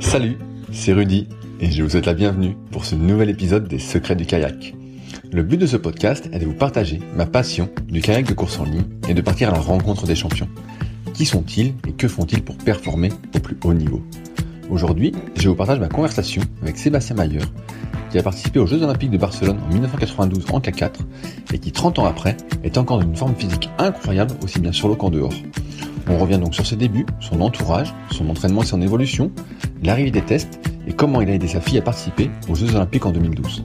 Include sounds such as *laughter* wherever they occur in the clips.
Salut, c'est Rudy et je vous souhaite la bienvenue pour ce nouvel épisode des Secrets du kayak. Le but de ce podcast est de vous partager ma passion du kayak de course en ligne et de partir à la rencontre des champions. Qui sont-ils et que font-ils pour performer au plus haut niveau? Aujourd'hui, je vous partage ma conversation avec Sébastien Mayer, qui a participé aux Jeux Olympiques de Barcelone en 1992 en K4 et qui 30 ans après est encore d'une forme physique incroyable aussi bien sur l'eau qu'en dehors. On revient donc sur ses débuts, son entourage, son entraînement et son évolution, l'arrivée des tests et comment il a aidé sa fille à participer aux Jeux Olympiques en 2012.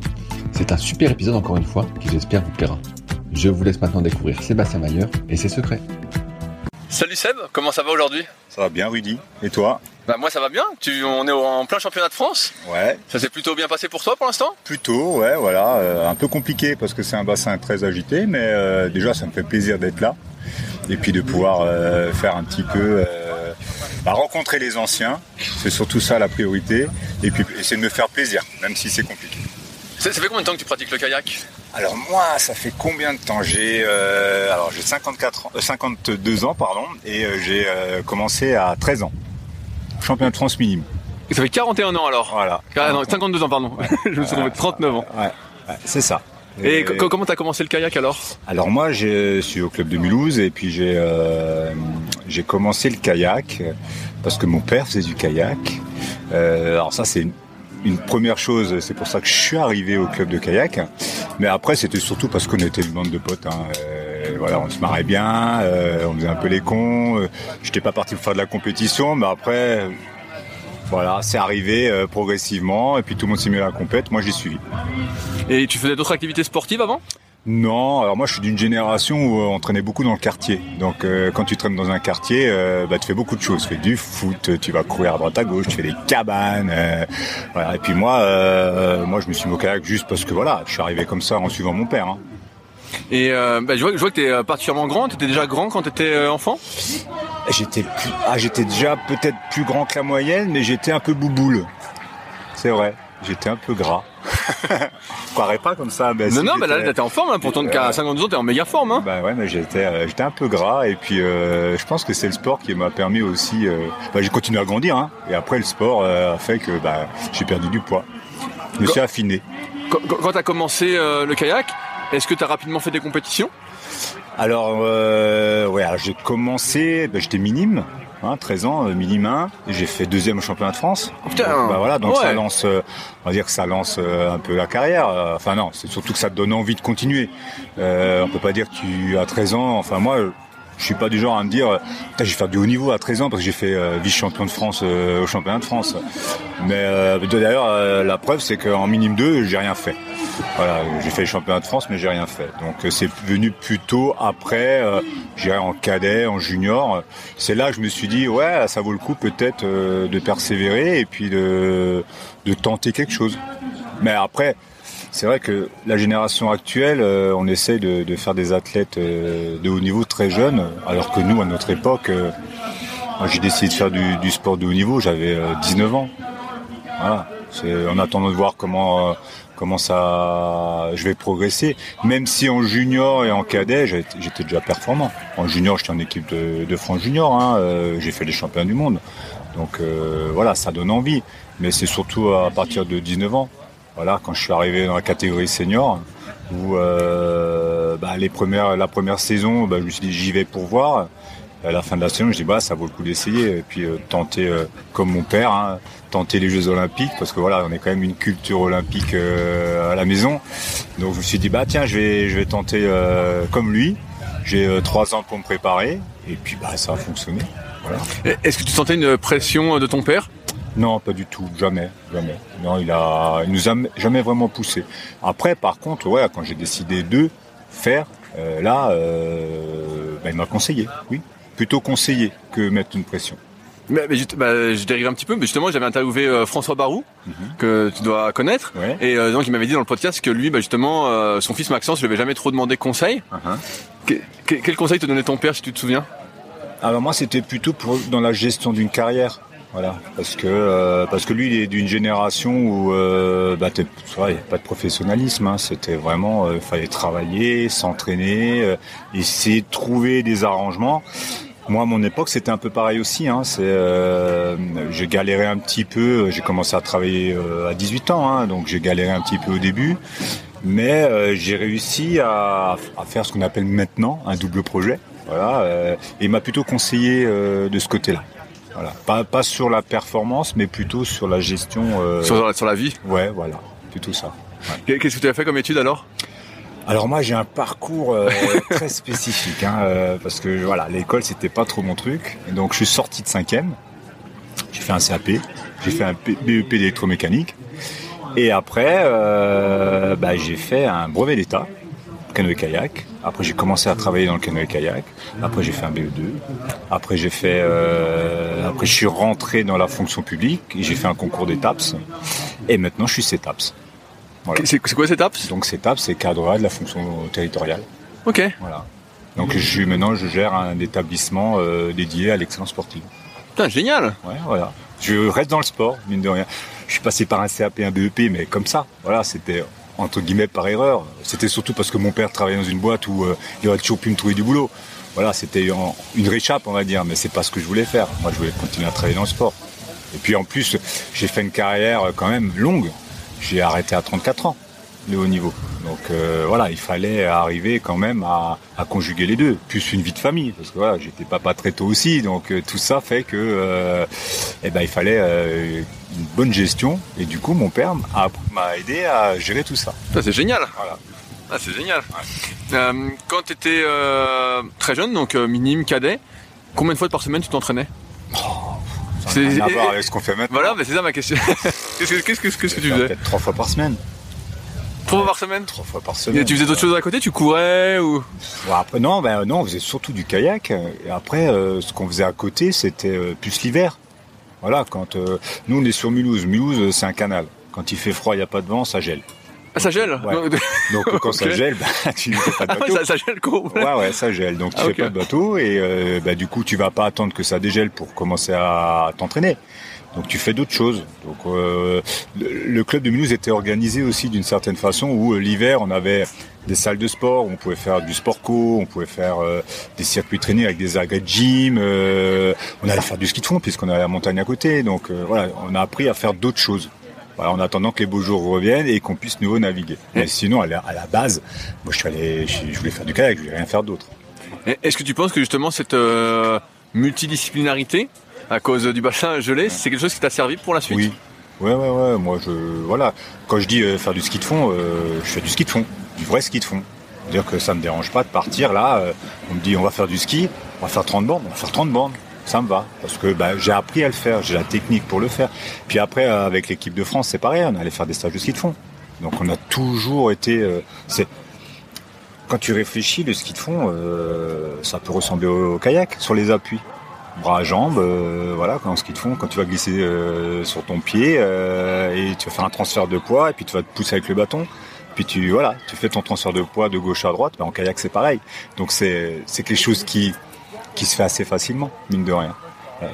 C'est un super épisode encore une fois qui j'espère vous plaira. Je vous laisse maintenant découvrir Sébastien Mayer et ses secrets. Salut Seb, comment ça va aujourd'hui? Ça va bien Rudy, et toi? Bah moi ça va bien, tu, on est en plein championnat de France Ouais. Ça s'est plutôt bien passé pour toi pour l'instant? Plutôt, ouais, voilà. euh, un peu compliqué parce que c'est un bassin très agité, mais euh, déjà ça me fait plaisir d'être là. Et puis de pouvoir euh, faire un petit peu... bah, rencontrer les anciens, c'est surtout ça la priorité. Et puis essayer de me faire plaisir, même si c'est compliqué. ça, ça fait combien de temps que tu pratiques le kayak? Alors moi, ça fait combien de temps? J'ai alors j'ai 54 ans, euh, 52 ans pardon, et j'ai commencé à 13 ans. Champion de France minime. Et Ça fait 41 ans alors Voilà. Ah non, 52 ans pardon, *laughs* je me suis trompé, 39 ans. Ouais, ouais, c'est ça. Et Et- co- comment t'as commencé le kayak alors? Alors moi, je suis au club de Mulhouse et puis j'ai euh, j'ai commencé le kayak parce que mon père faisait du kayak. Euh, alors ça, c'est une, une première chose. C'est pour ça que je suis arrivé au club de kayak. Mais après, c'était surtout parce qu'on était une bande de potes. hein. Euh, voilà, on se marrait bien, euh, on faisait un peu les cons. Euh, J'étais pas parti pour faire de la compétition, mais après. euh, Voilà, c'est arrivé euh, progressivement et puis tout le monde s'est mis à la compète. Moi, j'ai suivi. Et tu faisais d'autres activités sportives avant? Non, alors moi je suis d'une génération où euh, on traînait beaucoup dans le quartier. Donc euh, quand tu traînes dans un quartier, euh, bah, tu fais beaucoup de choses. Tu fais du foot, tu vas courir à droite à gauche, tu fais des cabanes. euh, voilà. Et puis moi, euh, moi je me suis kayak juste parce que voilà, je suis arrivé comme ça en suivant mon père. hein. Et euh, bah, je, vois, je vois que t'es euh, particulièrement grand, t'étais déjà grand quand t'étais euh, enfant? J'étais plus, ah j'étais déjà peut-être plus grand que la moyenne, mais j'étais un peu bouboule. C'est vrai, j'étais un peu gras. *laughs* Je croirais pas comme ça. mais Non, non, bah là, t'es en forme, hein, pour ton cas à 52 ans, t'es en méga forme. Hein. Bah ouais, mais j'étais, euh, j'étais un peu gras et puis euh, je pense que c'est le sport qui m'a permis aussi. euh, bah, j'ai continué à grandir hein, et après le sport a fait que bah, j'ai perdu du poids. Je me suis affiné. Quand, quand- t'as commencé le kayak, est-ce que t'as rapidement fait des compétitions? Alors euh, ouais, j'ai commencé, bah, j'étais minime. Hein, 13 ans, euh, minime 1, et j'ai fait deuxième au championnat de France. putain. Donc, bah voilà, donc Ouais. ça lance, euh, on va dire que ça lance euh, un peu la carrière. Enfin non, c'est surtout que ça te donne envie de continuer. Euh, on peut pas dire que tu as 13 ans. Enfin moi, je suis pas du genre à me dire, euh, je vais faire du haut niveau à 13 ans parce que j'ai fait euh, vice-champion de France euh, au championnat de France. Mais euh, d'ailleurs, euh, la preuve c'est qu'en minime 2, j'ai rien fait. Voilà, j'ai fait le championnat de France, mais j'ai rien fait. Donc euh, c'est venu plutôt après, j'irai en cadet, en junior. C'est là que je me suis dit, ouais, ça vaut le coup peut-être de persévérer et puis de, de tenter quelque chose. Mais après, c'est vrai que la génération actuelle, euh, on essaie de, de faire des athlètes euh, de haut niveau très jeunes, alors que nous, à notre époque, euh, j'ai décidé de faire du, du sport de haut niveau, j'avais euh, 19 ans. Voilà. En attendant de voir comment comment ça je vais progresser. Même si en junior et en cadet, j'étais déjà performant. En junior, j'étais en équipe de, de France junior. Hein, j'ai fait les champions du monde. Donc voilà, ça donne envie. Mais c'est surtout à partir de 19 ans. Voilà, quand je suis arrivé dans la catégorie senior, où euh, bah, les premières, la première saison, bah, je me suis dit j'y vais pour voir. À la fin de la saison, je dis bah ça vaut le coup d'essayer et puis euh, tenter euh, comme mon père, hein, tenter les Jeux Olympiques parce que voilà, on est quand même une culture olympique à la maison. Donc je me suis dit bah tiens, je vais je vais tenter comme lui. J'ai trois ans pour me préparer et puis bah ça a fonctionné. Est-ce que tu sentais une pression de ton père? Non, pas du tout, jamais, jamais. Non, il a, il nous a jamais vraiment poussé. Après, par contre, ouais, quand j'ai décidé de faire, euh, là, euh, bah, il m'a conseillé, oui, plutôt conseillé que mettre une pression. Mais, bah, je dérive un petit peu, mais justement, j'avais interviewé euh, François Barou, mhm. que tu dois connaître, et donc il m'avait dit dans le podcast que lui, bah, justement, son fils Maxence, je lui avais jamais trop demandé conseil. Uh-huh. quel conseil te donnait ton père, si tu te souviens? Alors moi, c'était plutôt pour, dans la gestion d'une carrière. Voilà, parce que euh, parce que lui il est d'une génération où euh, bah, il n'y avait pas de professionnalisme. Hein, C'était vraiment, euh, fallait travailler, s'entraîner, euh, essayer de trouver des arrangements. Moi, à mon époque, c'était un peu pareil aussi. Hein, c'est, j'ai galéré un petit peu. J'ai commencé à travailler à 18 ans, hein, donc j'ai galéré un petit peu au début, mais j'ai réussi à, à, faire ce qu'on appelle maintenant un double projet. Voilà, et il m'a plutôt conseillé de ce côté-là. Voilà. Pas, sur la performance, mais plutôt sur la gestion. Euh, sur, la vie Ouais, voilà. Plutôt ça. Qu'est-ce que tu as fait comme étude alors? Alors moi j'ai un parcours euh, *laughs* très spécifique hein, euh, parce que voilà l'école c'était pas trop mon truc donc je suis sorti de cinquième j'ai fait un CAP j'ai fait un BEP d'électromécanique et après bah, j'ai fait un brevet d'état canoë-kayak. Après, j'ai commencé à travailler dans le canoë-kayak. Après, j'ai fait un BE2. Après, j'ai fait, euh, après, je suis rentré dans la fonction publique et j'ai fait un concours d'étapes. Et maintenant, je suis CETAPS. C'est quoi CETAPS Donc, CETAPS, c'est cadre de la fonction territoriale. Ok. Voilà. Donc, je suis maintenant, je gère un établissement euh, dédié à l'excellence sportive. Putain, génial. Ouais, voilà. Je reste dans le sport, mine de rien. Je suis passé par un CAP, un BEP, mais comme ça. Voilà, c'était entre guillemets par erreur. C'était surtout parce que mon père travaillait dans une boîte où euh, il aurait toujours pu me trouver du boulot. Voilà, c'était une réchappe, on va dire, mais c'est pas ce que je voulais faire. Moi, je voulais continuer à travailler dans le sport. Et puis en plus, j'ai fait une carrière quand même longue. J'ai arrêté à 34 ans le haut niveau. Donc euh, voilà, il fallait arriver quand même à, conjuguer les deux, plus une vie de famille, parce que voilà, j'étais papa très tôt aussi, donc euh, tout ça fait que euh, eh ben il fallait une bonne gestion, et du coup mon père m'a aidé à gérer tout ça. Ça c'est génial. Voilà. Ah, c'est génial. quand tu étais très jeune, donc minime, cadet, combien de fois par semaine tu t'entraînais? Oh, Ça n'a rien à voir avec ce qu'on fait maintenant. Voilà, mais c'est ça ma question. *laughs* Qu'est-ce que, tu faisais? Peut-être trois fois par semaine. Trois fois par semaine? Trois fois par semaine. Et tu faisais d'autres choses à côté? Tu courais ou? Après, Non, ben, non, on faisait surtout du kayak. Et après, euh, ce qu'on faisait à côté, c'était euh, plus l'hiver. Voilà, quand euh, nous on est sur Mulhouse. Mulhouse, c'est un canal. Quand il fait froid, il n'y a pas de vent, ça gèle. Ah, ça gèle Donc quand *laughs* ça gèle, bah, tu fais pas de bateau. Ah, ça, gèle quoi Ouais, ouais, ça gèle. Donc tu ah, fais pas de bateau et bah, du coup tu vas pas attendre que ça dégèle pour commencer à t'entraîner. Donc tu fais d'autres choses. Donc euh, le, club de Mulhouse était organisé aussi d'une certaine façon où euh, l'hiver on avait des salles de sport, on pouvait faire du sport co, on pouvait faire euh, des circuits traînés avec des agrès de gym, on allait faire du ski de fond puisqu'on avait la montagne à côté. Donc voilà, on a appris à faire d'autres choses. Voilà, en attendant que les beaux jours reviennent et qu'on puisse nouveau naviguer. Mais sinon, à la, à la base, moi, je suis allé, je, voulais faire du kayak, je voulais rien faire d'autre. Est-ce que tu penses que justement cette multidisciplinarité à cause du bassin gelé, c'est quelque chose qui t'a servi pour la suite? Oui. Ouais, ouais, ouais. Moi, je, voilà. Quand je dis euh, faire du ski de fond, euh, je fais du ski de fond, du vrai ski de fond. C'est-à-dire que ça me dérange pas de partir là. Euh, on me dit, on va faire du ski, on va faire 30 bornes, on va faire 30 bornes. Ça me va. Parce que bah, j'ai appris à le faire, j'ai la technique pour le faire. Puis après, avec l'équipe de France, c'est pareil, on allait faire des stages de ski de fond. Donc on a toujours été. c'est quand tu réfléchis, le ski de fond, ça peut ressembler au kayak sur les appuis bras à jambes, euh, voilà, quand ce qu'ils te font, quand tu vas glisser euh, sur ton pied euh, et tu vas faire un transfert de poids et puis tu vas te pousser avec le bâton. Puis tu voilà, tu fais ton transfert de poids de gauche à droite. Ben, en kayak c'est pareil. Donc c'est c'est quelque chose qui qui se fait assez facilement, mine de rien.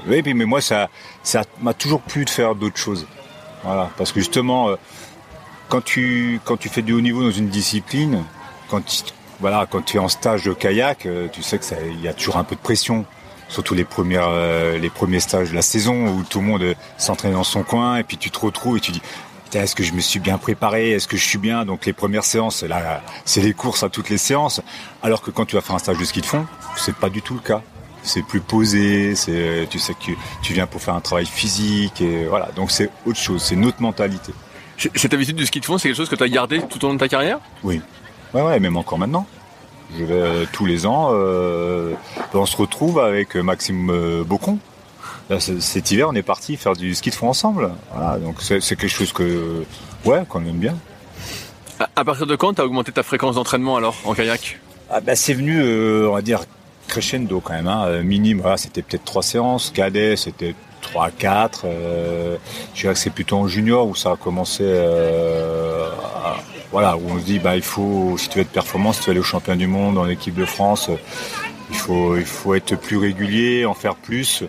Oui, mais moi ça ça m'a toujours plu de faire d'autres choses. Voilà, parce que justement, euh, quand tu quand tu fais du haut niveau dans une discipline, quand tu, voilà, quand tu es en stage de kayak, euh, tu sais que il y a toujours un peu de pression, surtout les premières euh, les premiers stages de la saison où tout le monde s'entraîne dans son coin et puis tu te retrouves et tu dis est-ce que je me suis bien préparé? Est-ce que je suis bien? Donc les premières séances, là, c'est les courses à toutes les séances. Alors que quand tu vas faire un stage de ski de fond, c'est pas du tout le cas c'est plus posé, c'est tu sais que tu, viens pour faire un travail physique et voilà. Donc c'est autre chose, c'est une autre mentalité. Cette habitude du ski de fond, c'est quelque chose que tu as gardé tout au long de ta carrière? Oui. Ouais ouais, même encore maintenant. Je vais euh, tous les ans euh, on se retrouve avec Maxime euh, Bocon. cet hiver, on est parti faire du ski de fond ensemble. Voilà, donc c'est quelque chose que ouais, qu'on aime bien. À, partir de quand tu as augmenté ta fréquence d'entraînement alors en kayak? Ah bah, c'est venu, on va dire, crescendo quand même. Hein. Minime, voilà, c'était peut-être trois séances. Cadet, c'était 3 4 euh, je dirais que c'est plutôt en junior où ça a commencé euh, voilà où on se dit bah il faut si tu veux être performant si tu veux aller au champion du monde en équipe de France il faut il faut être plus régulier en faire plus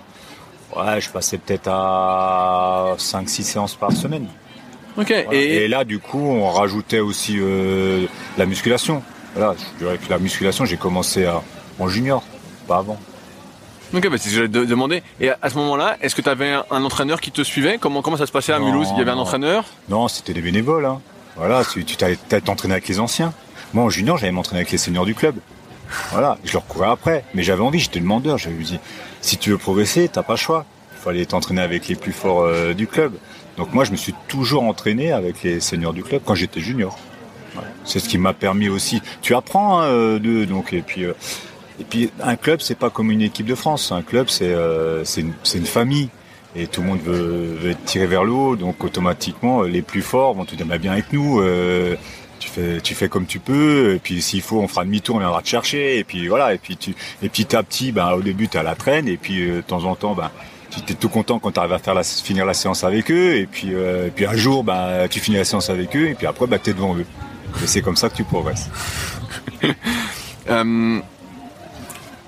ouais je passais peut-être à 5 6 séances par semaine Ok. Et... là, du coup, on rajoutait aussi euh, la musculation. Voilà, je dirais que la musculation, j'ai commencé à, en junior, pas avant. Ok, bah c'est ce que j'allais demander. Et à ce moment-là, est-ce que tu avais un, entraîneur qui te suivait? Comment, comment ça se passait à Mulhouse? Il y avait un entraîneur? Non, c'était des bénévoles. Hein. Voilà, tu t'entraînais avec les anciens. Moi, en junior, j'allais m'entraîner avec les seniors du club. Voilà, je leur courais après. Mais j'avais envie, j'étais demandeur. J'avais dit, si tu veux progresser, t'as pas le choix. Il fallait t'entraîner avec les plus forts euh, du club. Donc moi, je me suis toujours entraîné avec les seniors du club quand j'étais junior. C'est ce qui m'a permis aussi. Tu apprends hein, de donc et puis euh, et puis un club, c'est pas comme une équipe de France. Un club, c'est euh, une, famille. Et tout le monde veut, veut être tiré vers le haut. Donc automatiquement, les plus forts vont te dire, bah, bien avec nous. Tu fais, comme tu peux. Et puis s'il faut, on fera demi-tour, on viendra te chercher. Et puis voilà. Et puis tu, et petit à petit, ben au début, tu à la traîne. Et puis euh, de temps en temps, ben tu es tout content quand tu arrives à finir la séance avec eux. Et puis, euh, puis un jour, ben tu finis la séance avec eux. Et puis après, ben, tu es devant eux. Et c'est comme ça que tu progresses. *laughs* euh,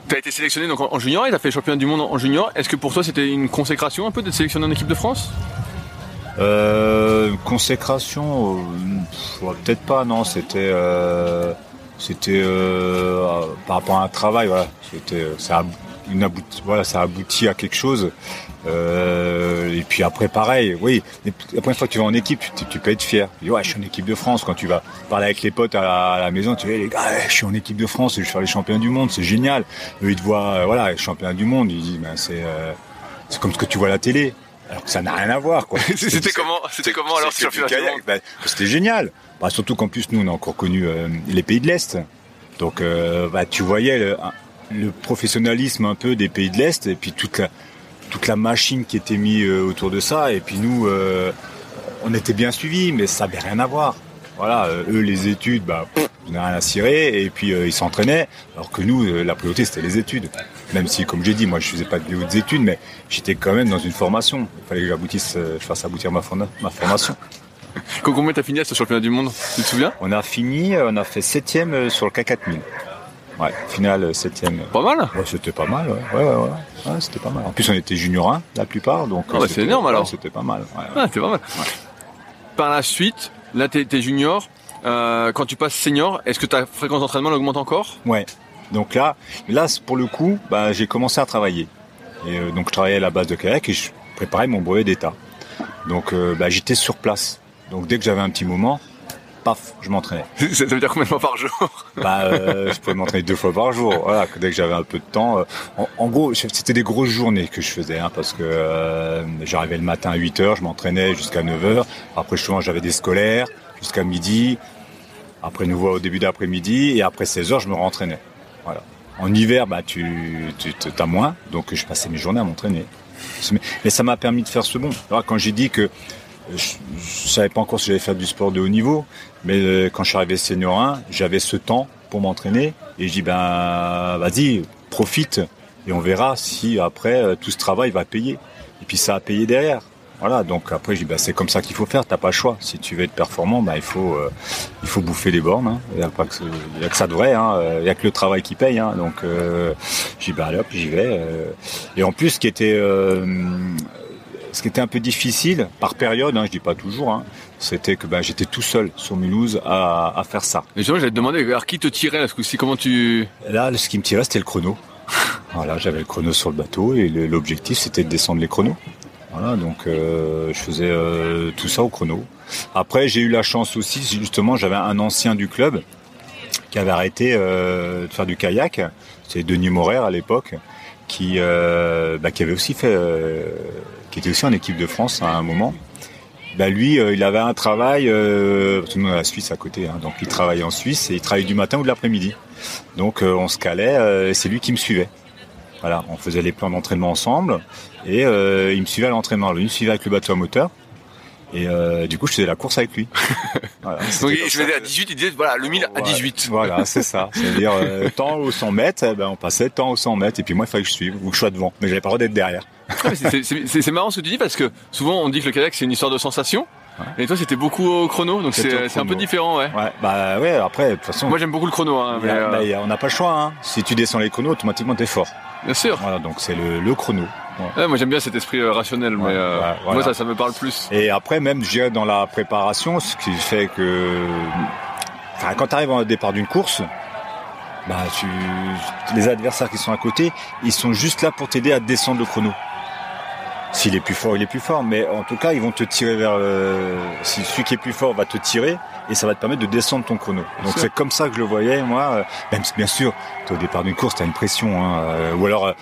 tu as été sélectionné donc en junior et tu as fait champion du monde en junior. Est-ce que pour toi c'était une consécration un peu d'être sélectionné en équipe de France? Euh, Consécration, euh, peut-être pas, non. C'était, euh, c'était euh, par rapport à un travail, voilà. C'était, ça, une abouti, voilà, ça aboutit à quelque chose. Euh, et puis après, pareil, oui, la première fois que tu vas en équipe, tu, peux être fier. Ouais, je suis en équipe de France. Quand tu vas parler avec les potes à la, maison, tu dis, les gars, je suis en équipe de France, je vais faire les champions du monde, c'est génial. Eux, ils te voient, euh, voilà, champion du monde, ils disent, ben, c'est, euh, c'est comme ce que tu vois à la télé. Alors que ça n'a rien à voir, quoi. *laughs* c'était comment, c'était comment alors ce championnat ben, C'était génial. Bah, surtout qu'en plus, nous, on a encore connu les pays de l'Est. Donc, bah, tu voyais le, le professionnalisme un peu des pays de l'Est et puis toute la, toute la machine qui était mise euh, autour de ça. Et puis nous, euh, on était bien suivis, mais ça n'avait rien à voir. Voilà, euh, eux, les études, bah, on n'a rien à cirer, et puis ils s'entraînaient, alors que nous, la priorité, c'était les études. Même si, comme j'ai dit, moi, je faisais pas de hautes études, mais j'étais quand même dans une formation. Il fallait que j'aboutisse, je fasse aboutir ma, ma formation. *laughs* Combien t'as fini à ce championnat du monde? Tu te souviens? On a fini, on a fait septième sur le K4000. Ouais, finale euh, septième. Pas mal? Ouais, c'était pas mal, ouais. Ouais, ouais, ouais. c'était pas mal. En plus, on était junior 1, la plupart, donc. Ah, bah, c'est énorme alors. C'était pas mal. Ouais, ah, c'était pas mal. Par la suite, là, t'es, es junior. Euh, quand tu passes senior, est-ce que ta fréquence d'entraînement augmente encore? Ouais. Donc là, là, pour le coup, bah, j'ai commencé à travailler. Et euh, donc, je travaillais à la base de kayak et je préparais mon brevet d'état. Donc, euh, bah, j'étais sur place. Donc, dès que j'avais un petit moment, je m'entraînais. *laughs* Ça veut dire combien de fois par jour? Bah, euh, je pouvais m'entraîner deux fois par jour. Voilà, dès que j'avais un peu de temps. Euh, en, gros, c'était des grosses journées que je faisais, hein, parce que euh, j'arrivais le matin à 8 h je m'entraînais jusqu'à 9 h Après, souvent, j'avais des scolaires jusqu'à midi. Après, nouveau au début d'après-midi, et après 16 h je me rentraînais. En hiver, bah, tu, tu as moins, donc je passais mes journées à m'entraîner. Mais ça m'a permis de faire ce bon. Alors, quand j'ai dit que je, ne savais pas encore si j'allais faire du sport de haut niveau, mais euh, quand je suis arrivé senior 1, j'avais ce temps pour m'entraîner et je dis ben vas-y, profite et on verra si après euh, tout ce travail va payer. Et puis ça a payé derrière. Voilà, donc après je dis ben, c'est comme ça qu'il faut faire, t'as pas le choix. Si tu veux être performant, ben, il faut euh, il faut bouffer les bornes. Hein. Il n'y a pas que, il y a que ça de vrai, hein. il y a que le travail qui paye. Hein. Donc euh, je dis ben allez hop j'y vais. Et en plus ce qui était ce qui était un peu difficile par période, hein, je dis pas toujours, hein, c'était que ben, j'étais tout seul sur Mulhouse à, à faire ça. Mais justement, j'allais te demander, alors qui te tirait là, ce coup-ci Comment tu Là, ce qui me tirait, c'était le chrono. *laughs* voilà, j'avais le chrono sur le bateau et l'objectif, c'était de descendre les chronos. Voilà, donc euh, je faisais euh, tout ça au chrono. Après, j'ai eu la chance aussi, justement, j'avais un ancien du club qui avait arrêté euh, de faire du kayak. C'est Denis Morer à l'époque, qui, bah, qui avait aussi fait, qui était aussi en équipe de France à un moment. Bah, lui, il avait un travail, que nous on a la Suisse à côté, hein, donc il travaillait en Suisse et il travaillait du matin ou de l'après-midi. Donc on se calait, c'est lui qui me suivait. Voilà, on faisait les plans d'entraînement ensemble et euh, il me suivait à l'entraînement. Lui, il me suivait avec le bateau à moteur. Et euh, du coup, je faisais la course avec lui. *laughs* Voilà, Donc je faisais à 18, il disait voilà, le 1000 à Ouais, 18. Voilà, c'est ça. *laughs* C'est-à-dire, euh, temps au 100 mètres, eh ben, on passait temps au 100 mètres, et puis moi, il fallait que je suive, ou que je sois devant. Mais j'avais pas le droit d'être derrière. Ah, c'est- marrant ce que tu dis parce que souvent on dit que le kayak c'est une histoire de sensation. Et toi c'était beaucoup au chrono, donc c'est un peu différent, ouais. Ouais, bah ouais, après, de toute façon, Moi j'aime beaucoup le chrono, hein, mais, a- euh, bah, y a- on n'a pas le choix. Hein. Si tu descends les chronos, automatiquement, t'es fort. bien sûr. Voilà, donc c'est le, le chrono. Ouais. Ouais, moi j'aime bien cet esprit euh, rationnel, mais euh, moi ça, ça me parle plus. Et après, même, je dirais, dans la préparation, ce qui fait que... Enfin, quand tu arrives au départ d'une course, bah, tu... les adversaires qui sont à côté, ils sont juste là pour t'aider à descendre le chrono. S'il est plus fort, il est plus fort. Mais en tout cas, ils vont te tirer vers... Si celui qui est plus fort va te tirer, et ça va te permettre de descendre ton chrono. Donc c'est comme ça que je le voyais, moi. euh, Même si, bien sûr, au départ d'une course, t'as une pression. Hein, ou alors...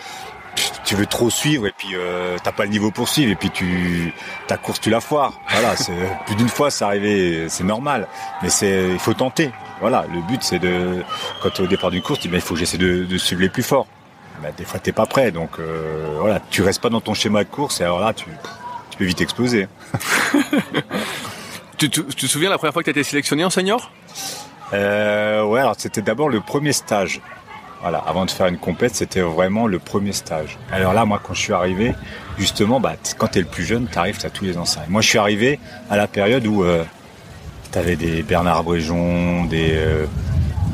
tu veux trop suivre et puis euh, t'as pas le niveau pour suivre et puis tu ta course tu la foires. Voilà, *laughs* c'est plus d'une fois c'est arrivé, c'est normal. Mais c'est il faut tenter. Voilà, le but c'est de quand tu es au départ d'une course, tu dis, ben, il faut que j'essaie de, de suivre les plus forts. Ben, des fois t'es pas prêt, donc euh, voilà, tu restes pas dans ton schéma de course et alors là tu tu peux vite exploser. *laughs* Tu, tu, tu te souviens la première fois que tu as été sélectionné en senior? Euh, ouais, alors c'était d'abord le premier stage. Voilà, avant de faire une compète, c'était vraiment le premier stage. Alors là, moi, quand je suis arrivé, justement, bah, quand t'es le plus jeune, t'arrives, t'as tous les anciens. Moi, je suis arrivé à la période où euh, t'avais des Bernard Bréjon, des euh,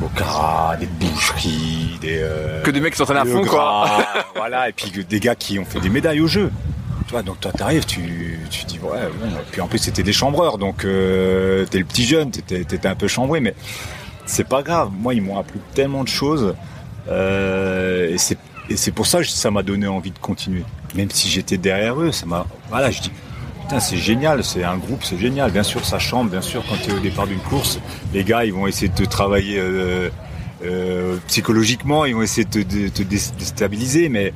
Bocara, des Boucheries, des... euh, Que des mecs qui s'entraînent à fond, quoi. *laughs* Voilà, et puis des gars qui ont fait des médailles au jeu. Tu vois, donc toi t'arrives, tu, tu dis ouais, bon. Puis en plus c'était des chambreurs, donc euh, t'es le petit jeune, t'étais, t'étais un peu chambré, mais c'est pas grave. Moi ils m'ont appris tellement de choses, euh, et c'est pour ça que ça m'a donné envie de continuer. Même si j'étais derrière eux, ça m'a, voilà, je dis. Putain, c'est génial, c'est un groupe, c'est génial. Bien sûr, ça chambre, bien sûr, quand tu es au départ d'une course, les gars, ils vont essayer de te travailler euh, euh, psychologiquement, ils vont essayer de te, déstabiliser, mais,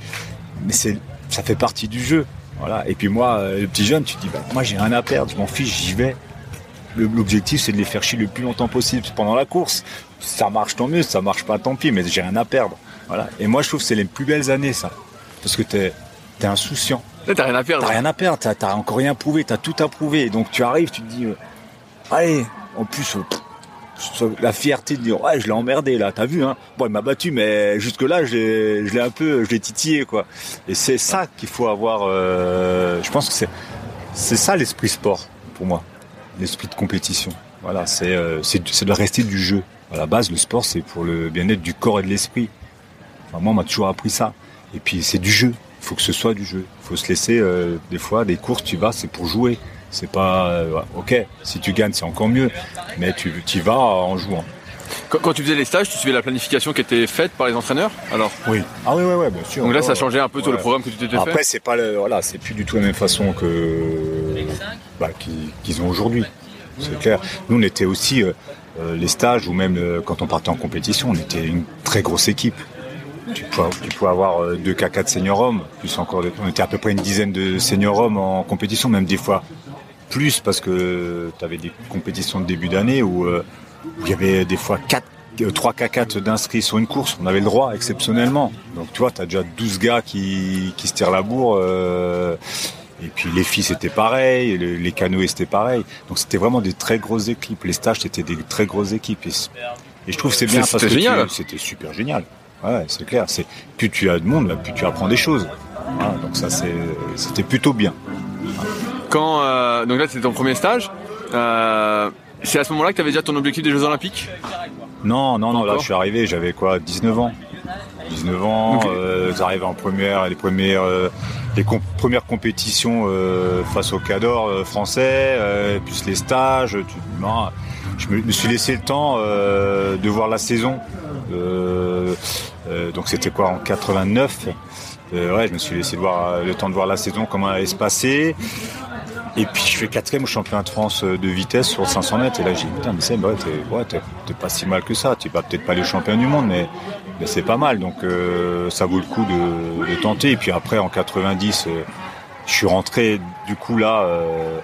mais ça fait partie du jeu. Voilà. Et puis moi, le petit jeune, tu te dis, bah, moi j'ai rien à perdre, je m'en fiche, j'y vais. L'objectif, c'est de les faire chier le plus longtemps possible pendant la course. Ça marche, tant mieux. Ça marche pas, tant pis. Mais j'ai rien à perdre. Voilà. Et moi, je trouve que c'est les plus belles années, ça, parce que t'es, t'es insouciant. T'as rien à perdre. T'as rien à perdre, t'as, encore rien prouvé, t'as tout à prouver. Donc tu arrives, tu te dis, euh, allez, en plus, euh, la fierté de dire, ouais, je l'ai emmerdé là, t'as vu, hein. Bon, il m'a battu, mais jusque là, je l'ai, un peu, je l'ai titillé, quoi. Et c'est ça qu'il faut avoir. euh, je pense que c'est, c'est ça l'esprit sport pour moi, l'esprit de compétition. Voilà, c'est, euh, c'est, doit rester du jeu. À la base, le sport, c'est pour le bien-être du corps et de l'esprit. Enfin, moi, on m'a toujours appris ça. Et puis, c'est du jeu. Il faut que ce soit du jeu. Il faut se laisser, euh, des fois, des courses, tu vas, c'est pour jouer. C'est pas, euh, ouais, ok, si tu gagnes, c'est encore mieux. Mais tu, y vas en jouant. Quand, quand tu faisais les stages, tu suivais la planification qui était faite par les entraîneurs Alors, Oui. Ah oui, oui, oui, bien sûr. donc là, ça Ouais. changeait un peu tout le Ouais. programme que tu t'étais Après, fait c'est pas le, voilà, c'est plus du tout la même façon que bah, qu'ils qu'ils ont aujourd'hui. C'est clair. Nous, on était aussi euh, les stages ou même euh, quand on partait en compétition, on était une très grosse équipe. Tu pouvais, avoir euh, deux K4 senior hommes, plus encore. On était à peu près une dizaine de senior hommes en compétition, même des fois plus parce que tu avais des compétitions de début d'année où euh, il y avait des fois 4 3 K4 d'inscrits sur une course, on avait le droit exceptionnellement. Donc tu vois, tu as déjà 12 gars qui, se tirent la bourre. euh, et puis les filles c'était pareil, le- les canoës c'était pareil. Donc c'était vraiment des très grosses équipes. Les stages c'était des très grosses équipes. Et, je trouve que c'est bien parce que c'était super génial. Ouais, c'est clair. C'est plus tu as de monde, là, plus tu apprends des choses. Voilà, donc ça c'est c'était plutôt bien. Quand, euh, donc là, c'était ton premier stage. Euh, c'est à ce moment-là que tu avais déjà ton objectif des Jeux Olympiques? Non, non, non, là je suis arrivé, j'avais quoi, 19 ans. 19 ans, euh, j'arrive en première, les premières, euh, les premières compétitions euh, face au cador français, plus les stages. Tu, je me, suis laissé le temps de voir la saison. donc c'était quoi en 89 ouais, je me suis laissé voir le temps de voir la saison, comment elle allait se passer. Et puis je fais quatrième au championnat de France de vitesse sur 500 mètres. Et là j'ai dit putain mais c'est t'es pas si mal que ça. Tu vas peut-être pas les champion du monde, mais, c'est pas mal. Donc euh, ça vaut le coup de, tenter. Et puis après en 90, euh, je suis rentré du coup là euh,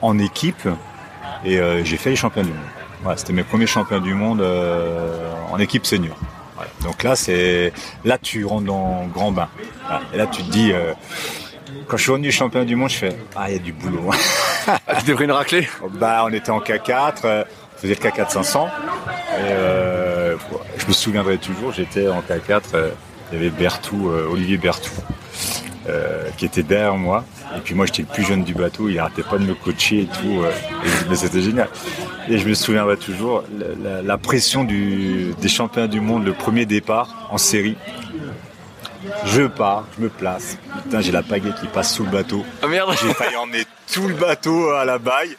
en équipe et j'ai fait les champions du monde. C'était mes premiers champions du monde en équipe senior. Donc là c'est là tu rentres dans grand bain. Et là tu te dis quand je suis revenu champion du monde, je fais Ah, il y a du boulot. ah, *laughs* tu pris une raclée Bah, on était en K4, euh, on faisait le K4 500. Et euh, je me souviendrai toujours, j'étais en K4, euh, il y avait Bertou, Olivier Bertou, qui était derrière moi. Et puis moi, j'étais le plus jeune du bateau, il arrêtait pas de me coacher et tout. mais c'était génial. Et je me souviendrai toujours la, la pression du, des champions du monde, le premier départ en série. Je pars, je me place. Putain, j'ai la pagaie qui passe sous le bateau. Ah merde J'ai failli emmener tout le bateau à la baille.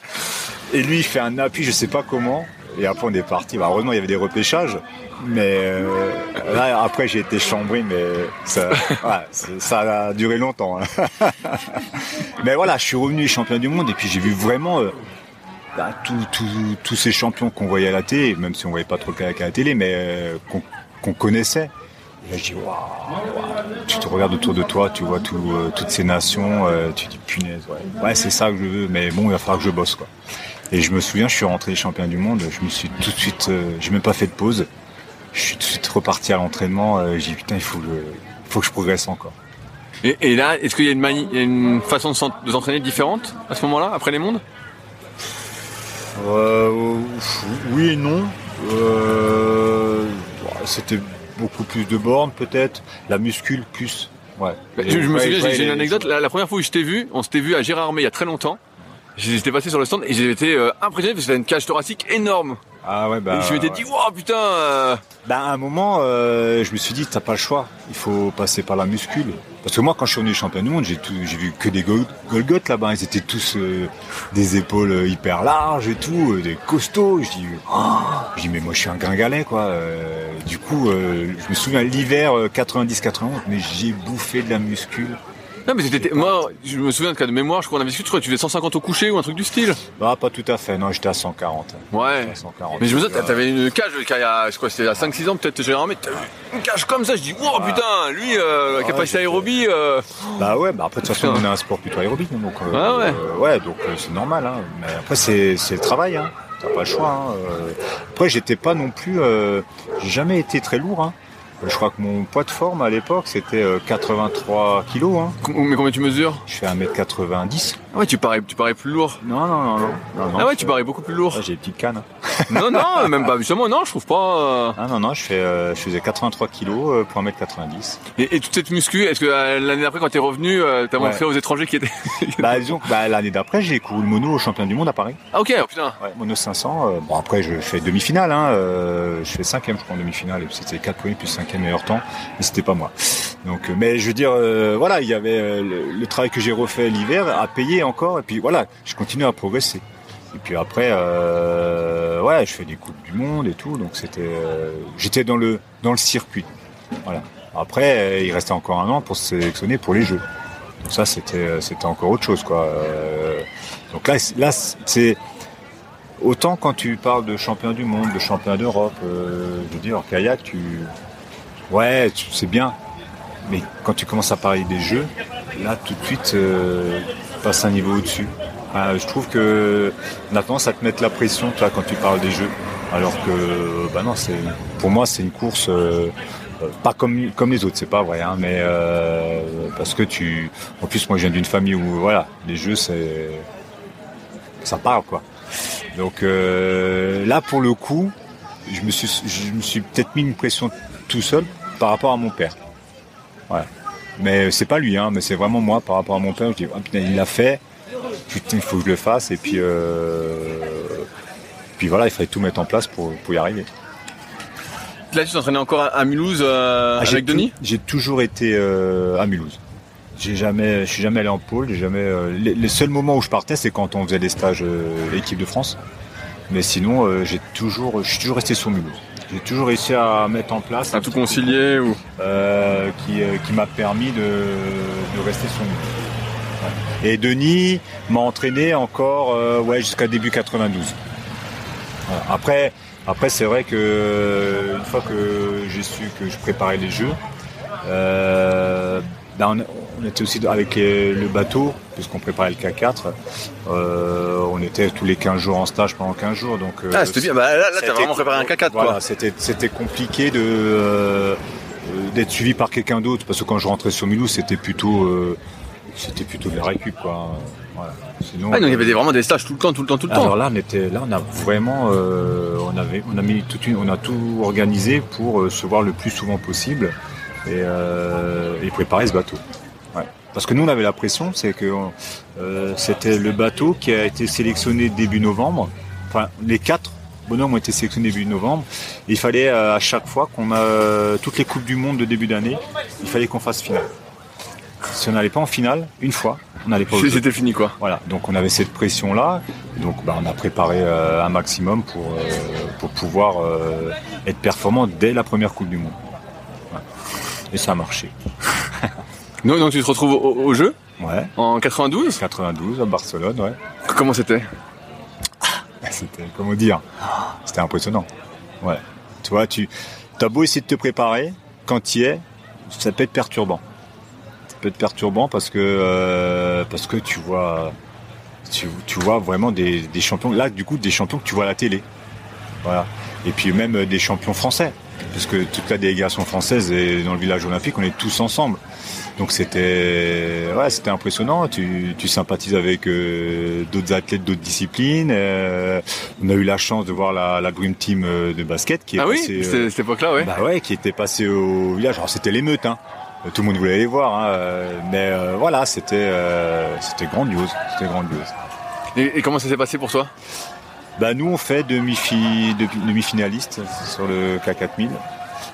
Et lui, il fait un appui, je sais pas comment. Et après, on est parti. Bah, heureusement, il y avait des repêchages. Mais euh, là, après, j'ai été chambré, mais ça, *laughs* ça a duré longtemps. Hein. *laughs* mais voilà, je suis revenu champion du monde et puis j'ai vu vraiment euh, bah, tous ces champions qu'on voyait à la télé, même si on voyait pas trop à la télé, mais euh, qu'on connaissait. Et là, je dis, waouh, tu te regardes autour de toi, tu vois euh, toutes ces nations, euh, tu dis, punaise, ouais, ouais c'est ça que je veux, mais bon, il va falloir que je bosse, quoi. Et je me souviens, je suis rentré champion du monde, je me suis tout de suite, euh, j'ai même pas fait de pause, je suis tout de suite reparti à l'entraînement, j'ai dit, putain, il faut que, je, faut que je progresse encore. Et, là, est-ce qu'il y a une, une façon de s'entraîner différente à ce moment-là, après les mondes? Oui et non. C'était beaucoup plus de bornes peut-être, la muscule plus. Ouais. Bah, je, me souviens, j'ai une anecdote. La, première fois où je t'ai vu, on s'était vu à Gérardmer il y a très longtemps. J'étais passé sur le stand et j'ai été euh, impressionné parce que c'était une cage thoracique énorme. Ah ouais, bah. Et je m'étais dit, wow, putain. Euh. Bah, à un moment, euh, je me suis dit, t'as pas le choix. Il faut passer par la muscule. Parce que moi, quand je suis revenu champion du monde, j'ai j'ai vu que des Golgoth là-bas. Ils étaient tous euh, des épaules hyper larges et tout, des costauds. Je dis, oh. je dis, mais moi, je suis un gringalet, quoi. du coup, je me souviens l'hiver 90-91, mais j'ai bouffé de la muscule. Non, mais c'était, moi, je me souviens de cas de mémoire, je crois qu'on avait discuté, tu faisais 150 au coucher ou un truc du style. Bah, pas tout à fait, non, j'étais à 140. Ouais. Mais je me souviens, t'avais une cage, il y a, je crois, c'était à 5-6 ans, peut-être, j'ai mais une cage comme ça, je dis, oh putain, lui, euh, la capacité aérobie, euh... Bah ouais, bah après, de toute façon, on a un sport plutôt aérobie, donc, euh, ah ouais. Euh, ouais, donc, euh, c'est normal, hein. Mais après, c'est, c'est le travail, hein. T'as pas le choix, hein. Après, j'étais pas non plus, j'ai jamais été très lourd, hein. Je crois que mon poids de forme à l'époque c'était 83 euh, kilos. Hein. Mais combien tu mesures? Je fais 1m90. Ah ouais, tu parais, tu parais plus lourd. Non, non, non, non. ah ouais, tu parais beaucoup plus lourd. Ah, j'ai des petites cannes. non, non, *laughs* même pas. Justement, non, je trouve pas. Euh. Ah non, non, je fais, euh, je faisais 83 kilos pour 1m90. Et, et toute cette muscu, est-ce que l'année d'après, quand t'es revenu, t'as montré aux étrangers qui étaient. *laughs* bah disons que bah, l'année d'après, j'ai couru le mono au champion du monde à Paris. Ah ok, oh, putain. Ouais, mono 500. bon après, je fais demi-finale. Hein, je fais cinquième, je crois, en demi-finale. C'était 4 points plus cinquième meilleur temps mais c'était pas moi. Donc, euh, mais je veux dire, euh, voilà, il y avait euh, le, travail que j'ai refait l'hiver à encore, et puis voilà, je continue à progresser. Et puis après, ouais, je fais des coupes du monde et tout, donc c'était, j'étais dans le dans le circuit. Voilà. Après, il restait encore un an pour se sélectionner pour les Jeux. Donc ça, c'était c'était encore autre chose, quoi. donc là, là, c'est autant quand tu parles de champion du monde, de champion d'Europe, je veux dire, en kayak, tu Ouais, c'est bien. Mais quand tu commences à parler des jeux, là, tout de suite, euh, passes un niveau au-dessus. je trouve que on a tendance à te mettre la pression, toi, quand tu parles des jeux. Alors que, bah non, c'est, pour moi, c'est une course, euh, pas comme, comme les autres, c'est pas vrai, hein, mais euh, parce que tu, en plus, moi, je viens d'une famille où, voilà, les jeux, c'est, ça parle, quoi. Donc là, pour le coup, je me suis, je me suis peut-être mis une pression tout seul par rapport à mon père. Voilà. Mais c'est pas lui, hein, mais c'est vraiment moi par rapport à mon père. Je dis, ah, putain, il l'a fait, putain, il faut que je le fasse, et puis, euh, puis voilà, il fallait tout mettre en place pour, y arriver. là, tu t'entraînais encore à- Mulhouse euh, Ah, avec Denis J'ai toujours été euh, à Mulhouse. J'ai jamais, je suis jamais allé en pôle. J'ai jamais. les, les seuls moments où je partais, c'est quand on faisait des stages euh, équipe de France. Mais sinon, j'ai toujours, je suis toujours resté sur Mulhouse. J'ai toujours réussi à mettre en place À tout concilier ou euh, qui, euh, qui m'a permis de, de rester sur. Ouais. Et Denis m'a entraîné encore, euh, ouais, jusqu'à début 92. Voilà. Après, après c'est vrai que une fois que j'ai su que je préparais les jeux, euh, ben, on, on était aussi avec le bateau, puisqu'on préparait le K4. euh, on était tous les 15 jours en stage pendant 15 jours. Donc, euh, Ah, c'était bien. Bah, là, là t'as vraiment préparé un K4, voilà, quoi. C'était, compliqué de euh, d'être suivi par quelqu'un d'autre parce que quand je rentrais sur Mulhouse, c'était plutôt euh, c'était plutôt de la récup quoi. Voilà. Sinon, Ah, donc il y avait des- vraiment des stages tout le temps, tout le temps, tout le temps. alors là, on était là, on a vraiment, euh, on avait, on a mis toute une, on a tout organisé pour euh, se voir le plus souvent possible et, euh, et préparer ce bateau. Parce que nous, on avait la pression, c'est que euh, c'était le bateau qui a été sélectionné début novembre. Enfin, les quatre bonhommes ont été sélectionnés début novembre. Et il fallait euh, à chaque fois qu'on a euh, toutes les coupes du monde de début d'année, il fallait qu'on fasse finale. Si on n'allait pas en finale, une fois, on n'allait pas. C'était fini, quoi. Voilà, donc on avait cette pression-là, donc bah, on a préparé euh, un maximum pour, euh, pour pouvoir euh, être performant dès la première Coupe du Monde. Et ça a marché. *laughs* Donc, donc tu te retrouves au, au jeu Ouais, en 92. 92 à Barcelone, ouais. Comment c'était C'était, comment dire, c'était impressionnant. Ouais. Tu vois, tu as beau essayer de te préparer, quand tu y es, ça peut être perturbant. Ça peut être perturbant parce que, euh, parce que tu vois, tu, tu vois vraiment des, des champions, là, du coup, des champions que tu vois à la télé. Voilà. Et puis même euh, des champions français. Parce que toute la délégation française est dans le village olympique, on est tous ensemble. Donc c'était ouais, c'était impressionnant. Tu, tu sympathises avec euh, d'autres athlètes, d'autres disciplines. Euh, on a eu la chance de voir la, la Dream Team euh, de basket qui est Ah oui passée, euh, cette époque-là, ouais. bah ouais, qui était passé au village. Alors c'était l'émeute, hein. Tout le monde voulait les voir, hein. mais euh, voilà, c'était euh, c'était grandiose, c'était grandiose. Et, et comment ça s'est passé pour toi? Bah nous on fait demi-fi- demi- demi-finaliste sur le K4000.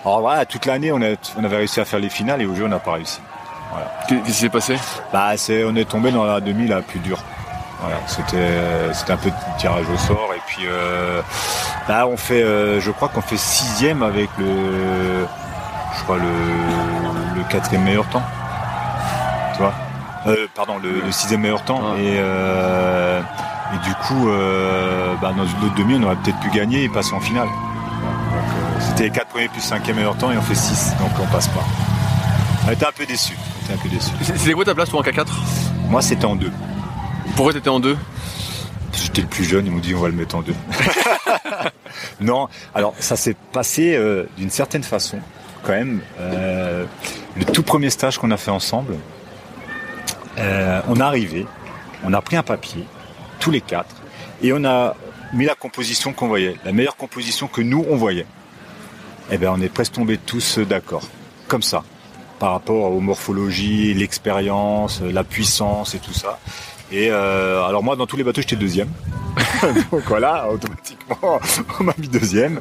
Alors voilà, toute l'année on, avait réussi à faire les finales et au jeu on n'a pas réussi. Qu'est-ce qui s'est passé? Bah c'est on est tombé dans la demi la plus dure. Voilà, c'était c'était un peu de tirage au sort et puis euh, là on fait euh, je crois qu'on fait sixième avec le je crois le le quatrième meilleur temps. Tu vois? Euh, Pardon le, le sixième meilleur temps Ah. et euh, et du coup euh, bah, dans une autre demi on aurait peut-être pu gagner et passer en finale. Euh, c'était les quatre premiers plus cinquième meilleur temps et on fait 6 donc on passe pas. On était un peu déçus. C'était quoi ta place pour un K4 Moi, c'était en deux. Pourquoi t'étais en deux? J'étais le plus jeune, ils m'ont dit on va le mettre en deux. *laughs* non, alors ça s'est passé euh, d'une certaine façon, quand même. Euh, le tout premier stage qu'on a fait ensemble, euh, on est arrivé, on a pris un papier, tous les quatre, et on a mis la composition qu'on voyait, la meilleure composition que nous on voyait. Eh bien, on est presque tombés tous d'accord, comme ça, par rapport aux morphologies, l'expérience, la puissance et tout ça. Et euh, alors moi, dans tous les bateaux, j'étais deuxième. *laughs* Donc voilà, automatiquement, *laughs* on m'a mis deuxième.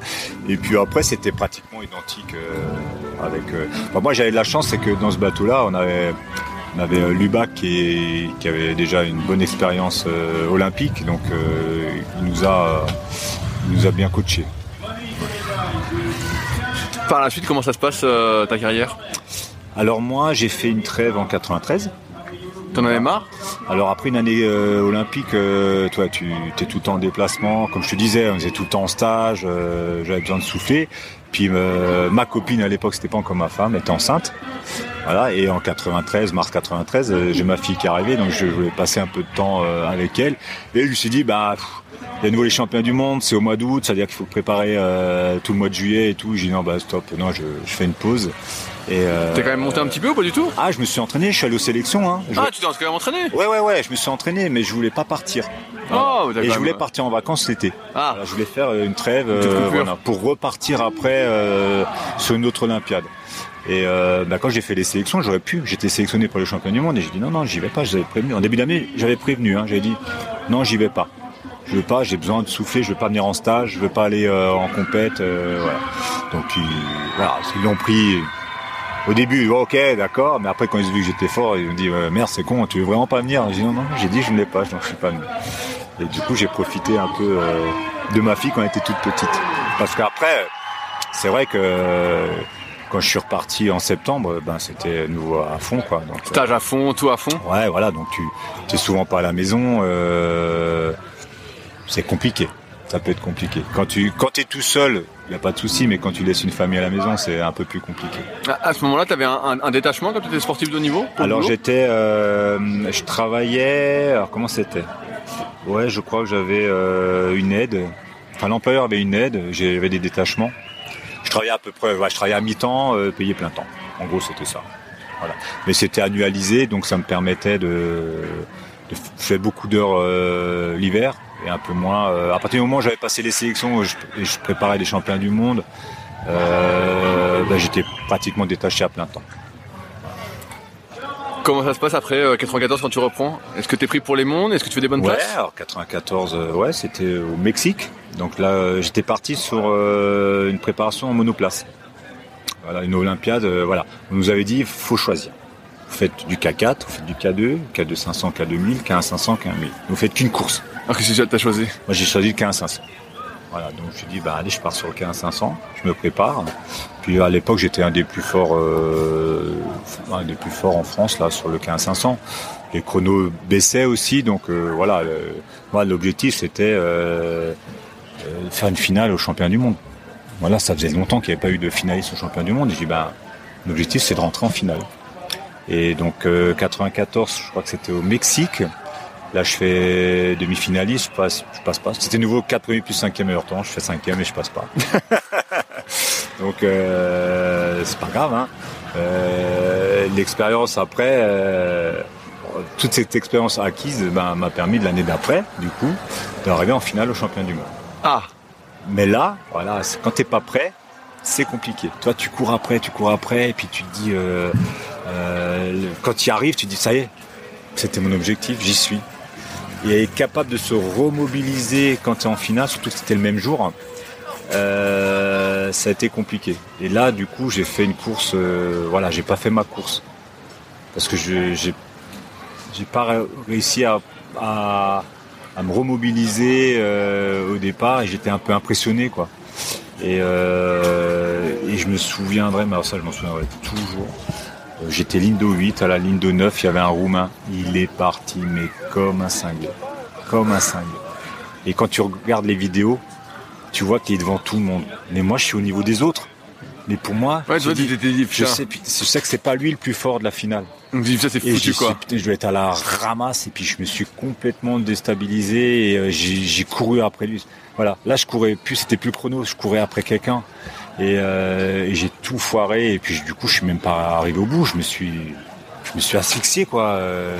Et puis après, c'était pratiquement identique euh, avec. euh, moi, j'avais de la chance, c'est que dans ce bateau-là, on avait, on avait euh, Lubac qui, qui avait déjà une bonne expérience euh, olympique, donc euh, il nous a, il nous a bien coaché. Par la suite, comment ça se passe euh, ta carrière? Alors moi, j'ai fait une trêve en 93. T'en avais marre? Alors après une année euh, olympique, euh, toi tu es tout le temps en déplacement, comme je te disais, on faisait tout le temps en stage, euh, j'avais besoin de souffler. Puis euh, ma copine à l'époque, c'était pas encore ma femme, était enceinte. Voilà, et en 93, mars 93, euh, j'ai ma fille qui est arrivée, donc je voulais passer un peu de temps euh, avec elle. Et je me suis dit, bah, il y a nouveau les champions du monde, c'est au mois d'août, c'est-à-dire qu'il faut préparer euh, tout le mois de juillet et tout. J'ai dit non, bah stop, non, je, je fais une pause. Et euh, T'es quand même monté un petit peu ou pas du tout? Ah, je me suis entraîné, je suis allé aux sélections. Hein. Je- Ah, tu t'es quand même entraîné? Ouais, ouais, ouais, je me suis entraîné, mais je voulais pas partir. Oh, t'as Et je voulais partir en vacances cet été. Ah, je voulais faire euh, une trêve euh, voilà, pour repartir après sur une autre Olympiade. Et euh, bah, quand j'ai fait les sélections, j'aurais pu. J'étais sélectionné pour les championnats du monde et j'ai dit non, non, j'y vais pas. Je vous avais prévenu. En début d'année, j'avais prévenu. Hein, j'avais dit non, j'y vais pas. Je veux pas, j'ai besoin de souffler, je veux pas venir en stage, je veux pas aller en compète, voilà. Donc voilà, ils l'ont pris. Au début, ok, d'accord, mais après quand ils ont vu que j'étais fort, ils m'ont dit merde, c'est con, tu veux vraiment pas venir? J'ai dit non, non, j'ai dit je ne l'ai pas, donc je suis pas venu. Et du coup, j'ai profité un peu de ma fille quand elle était toute petite, parce qu'après, c'est vrai que quand je suis reparti en septembre, ben c'était nouveau à fond quoi. Donc, Stage à fond, tout à fond. Ouais, voilà. Donc tu es souvent pas à la maison. Euh, c'est compliqué. Ça peut être compliqué. Quand tu quand es tout seul, il y a pas de souci, mais quand tu laisses une famille à la maison, c'est un peu plus compliqué. À, ce moment-là, tu avais un, détachement quand tu étais sportif de haut niveau Alors j'étais, euh, je travaillais. Alors comment c'était? Ouais, je crois que j'avais euh, une aide. Enfin, l'employeur avait une aide. J'avais des détachements je travaillais à peu près, je travaillais à mi-temps, euh, payé plein temps. En gros, c'était ça. Voilà. Mais c'était annualisé, donc ça me permettait de, faire beaucoup d'heures euh, l'hiver et un peu moins. Euh, à partir du moment où j'avais passé les sélections et je, préparais les champions du monde, ben, j'étais pratiquement détaché à plein temps. Comment ça se passe après 94 quand tu reprends? Est-ce que tu es pris pour les mondes? Est-ce que tu fais des bonnes ouais, places? alors 94, ouais, c'était au Mexique. Donc là, euh, j'étais parti sur euh, une préparation en monoplace. Voilà, une Olympiade. Euh, voilà, on nous avait dit, faut choisir. Vous faites du K4, vous faites du K2, K2 500, K2000, K1 500, K1 1000. Vous faites qu'une course. Alors qu'est-ce que tu as choisi? Moi, j'ai choisi le K1 500. Voilà, donc je me suis dit, bah allez, je pars sur le K1 500, je me prépare. Puis à l'époque, j'étais un des plus forts, un des plus forts en France là sur le K1 500. Les chronos baissaient aussi, donc voilà. moi, l'objectif c'était euh, faire une finale au champion du monde. Voilà, ça faisait longtemps qu'il n'y avait pas eu de finaliste au champion du monde. Et j'ai dit, bah, l'objectif, c'est de rentrer en finale. Et donc, 94, euh, je crois que c'était au Mexique. Là, je fais demi-finaliste, je passe, je passe pas. C'était nouveau 4 premiers plus 5e meilleur temps. Je fais 5e et je passe pas. *laughs* donc, euh, c'est pas grave. Hein. L'expérience après, toute cette expérience acquise ben, m'a permis de l'année d'après, du coup, d'arriver en finale au champion du monde. Ah Mais là, voilà, quand t'es pas prêt, c'est compliqué. Toi, tu cours après, tu cours après, et puis tu te dis, euh, euh, quand tu y arrives, tu te dis, ça y est, c'était mon objectif, j'y suis. Et être capable de se remobiliser quand tu es en finale, surtout que c'était le même jour, euh, ça a été compliqué. Et là, du coup, j'ai fait une course, voilà, j'ai pas fait ma course. Parce que je j'ai pas réussi à me remobiliser au départ et j'étais un peu impressionné quoi. Et, euh, et je me souviendrai, mais alors ça je m'en souviendrai toujours. Euh, j'étais Lindo 8, à la Lindo 9, il y avait un Roumain. Il est parti, mais comme un cinglé. Comme un cinglé. Et quand tu regardes les vidéos, tu vois qu'il est devant tout le monde. Mais moi, je suis au niveau des autres. Mais pour moi, je, sais, je sais que c'est pas lui le plus fort de la finale. Ça, c'est foutu, quoi. je dois être à la ramasse et puis je me suis complètement déstabilisé et euh, j'ai couru après lui. Voilà, là je courais plus, c'était plus chrono, je courais après quelqu'un et, euh, j'ai tout foiré et puis du coup je suis même pas arrivé au bout. Je me suis, je me suis asphyxié quoi. Euh,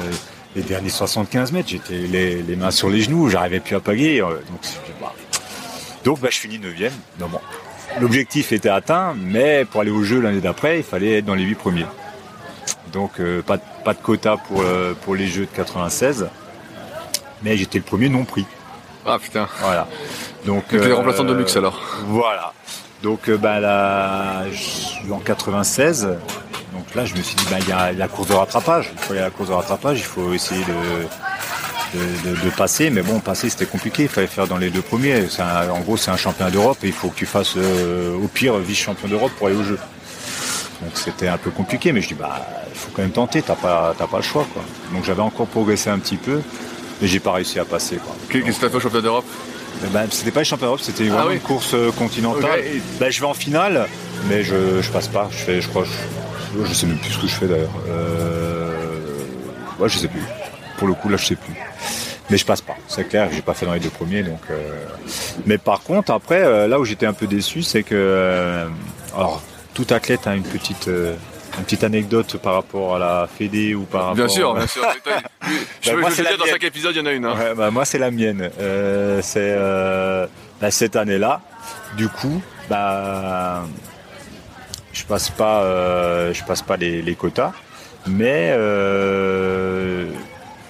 les derniers 75 mètres, j'étais les, mains sur les genoux, j'arrivais plus à paguer. donc, bah. donc bah, je finis 9 Non, bon, L'objectif était atteint, mais pour aller au jeu l'année d'après, il fallait être dans les 8 premiers. Donc euh, pas, pas, de quota pour, euh, pour les jeux de 96. Mais j'étais le premier non pris. Ah putain. Voilà. Donc tu euh, remplaçant de luxe alors. Voilà. Donc bah là, en 96. Donc là je me suis dit bah il y a la course de rattrapage. Il faut aller à la course de rattrapage, il faut essayer de, de, passer, mais bon, passer c'était compliqué, il fallait faire dans les deux premiers. en gros, c'est un champion d'Europe et il faut que tu fasses au pire vice-champion d'Europe pour aller au jeu. Donc c'était un peu compliqué, mais je dis bah il faut quand même tenter, t'as pas pas le choix quoi. Donc j'avais encore progressé un petit peu, mais j'ai pas réussi à passer quoi. Qu'est-ce que t'as fait au championnat d'Europe? eh ben, c'était pas les championnats d'Europe, c'était ah une course euh, continentale. Ben, je vais en finale, mais je, je passe pas. Je fais, je crois, je, je sais même plus ce que je fais d'ailleurs. Euh... Ouais, je sais plus. Pour le coup, là, je sais plus. Mais je passe pas. C'est clair, j'ai pas fait dans les deux premiers, donc. Euh... Mais par contre, après, là où j'étais un peu déçu, c'est que, alors, tout athlète a une petite euh, une petite anecdote par rapport à la Fédé ou par rapport. Bien sûr, *laughs* bien sûr. je veux, dire, dans chaque épisode, il y en a une. Hein. bah, moi, c'est la mienne. Euh, c'est euh, bah, cette année-là. Du coup, bah, je passe pas, je passe pas les, les quotas, mais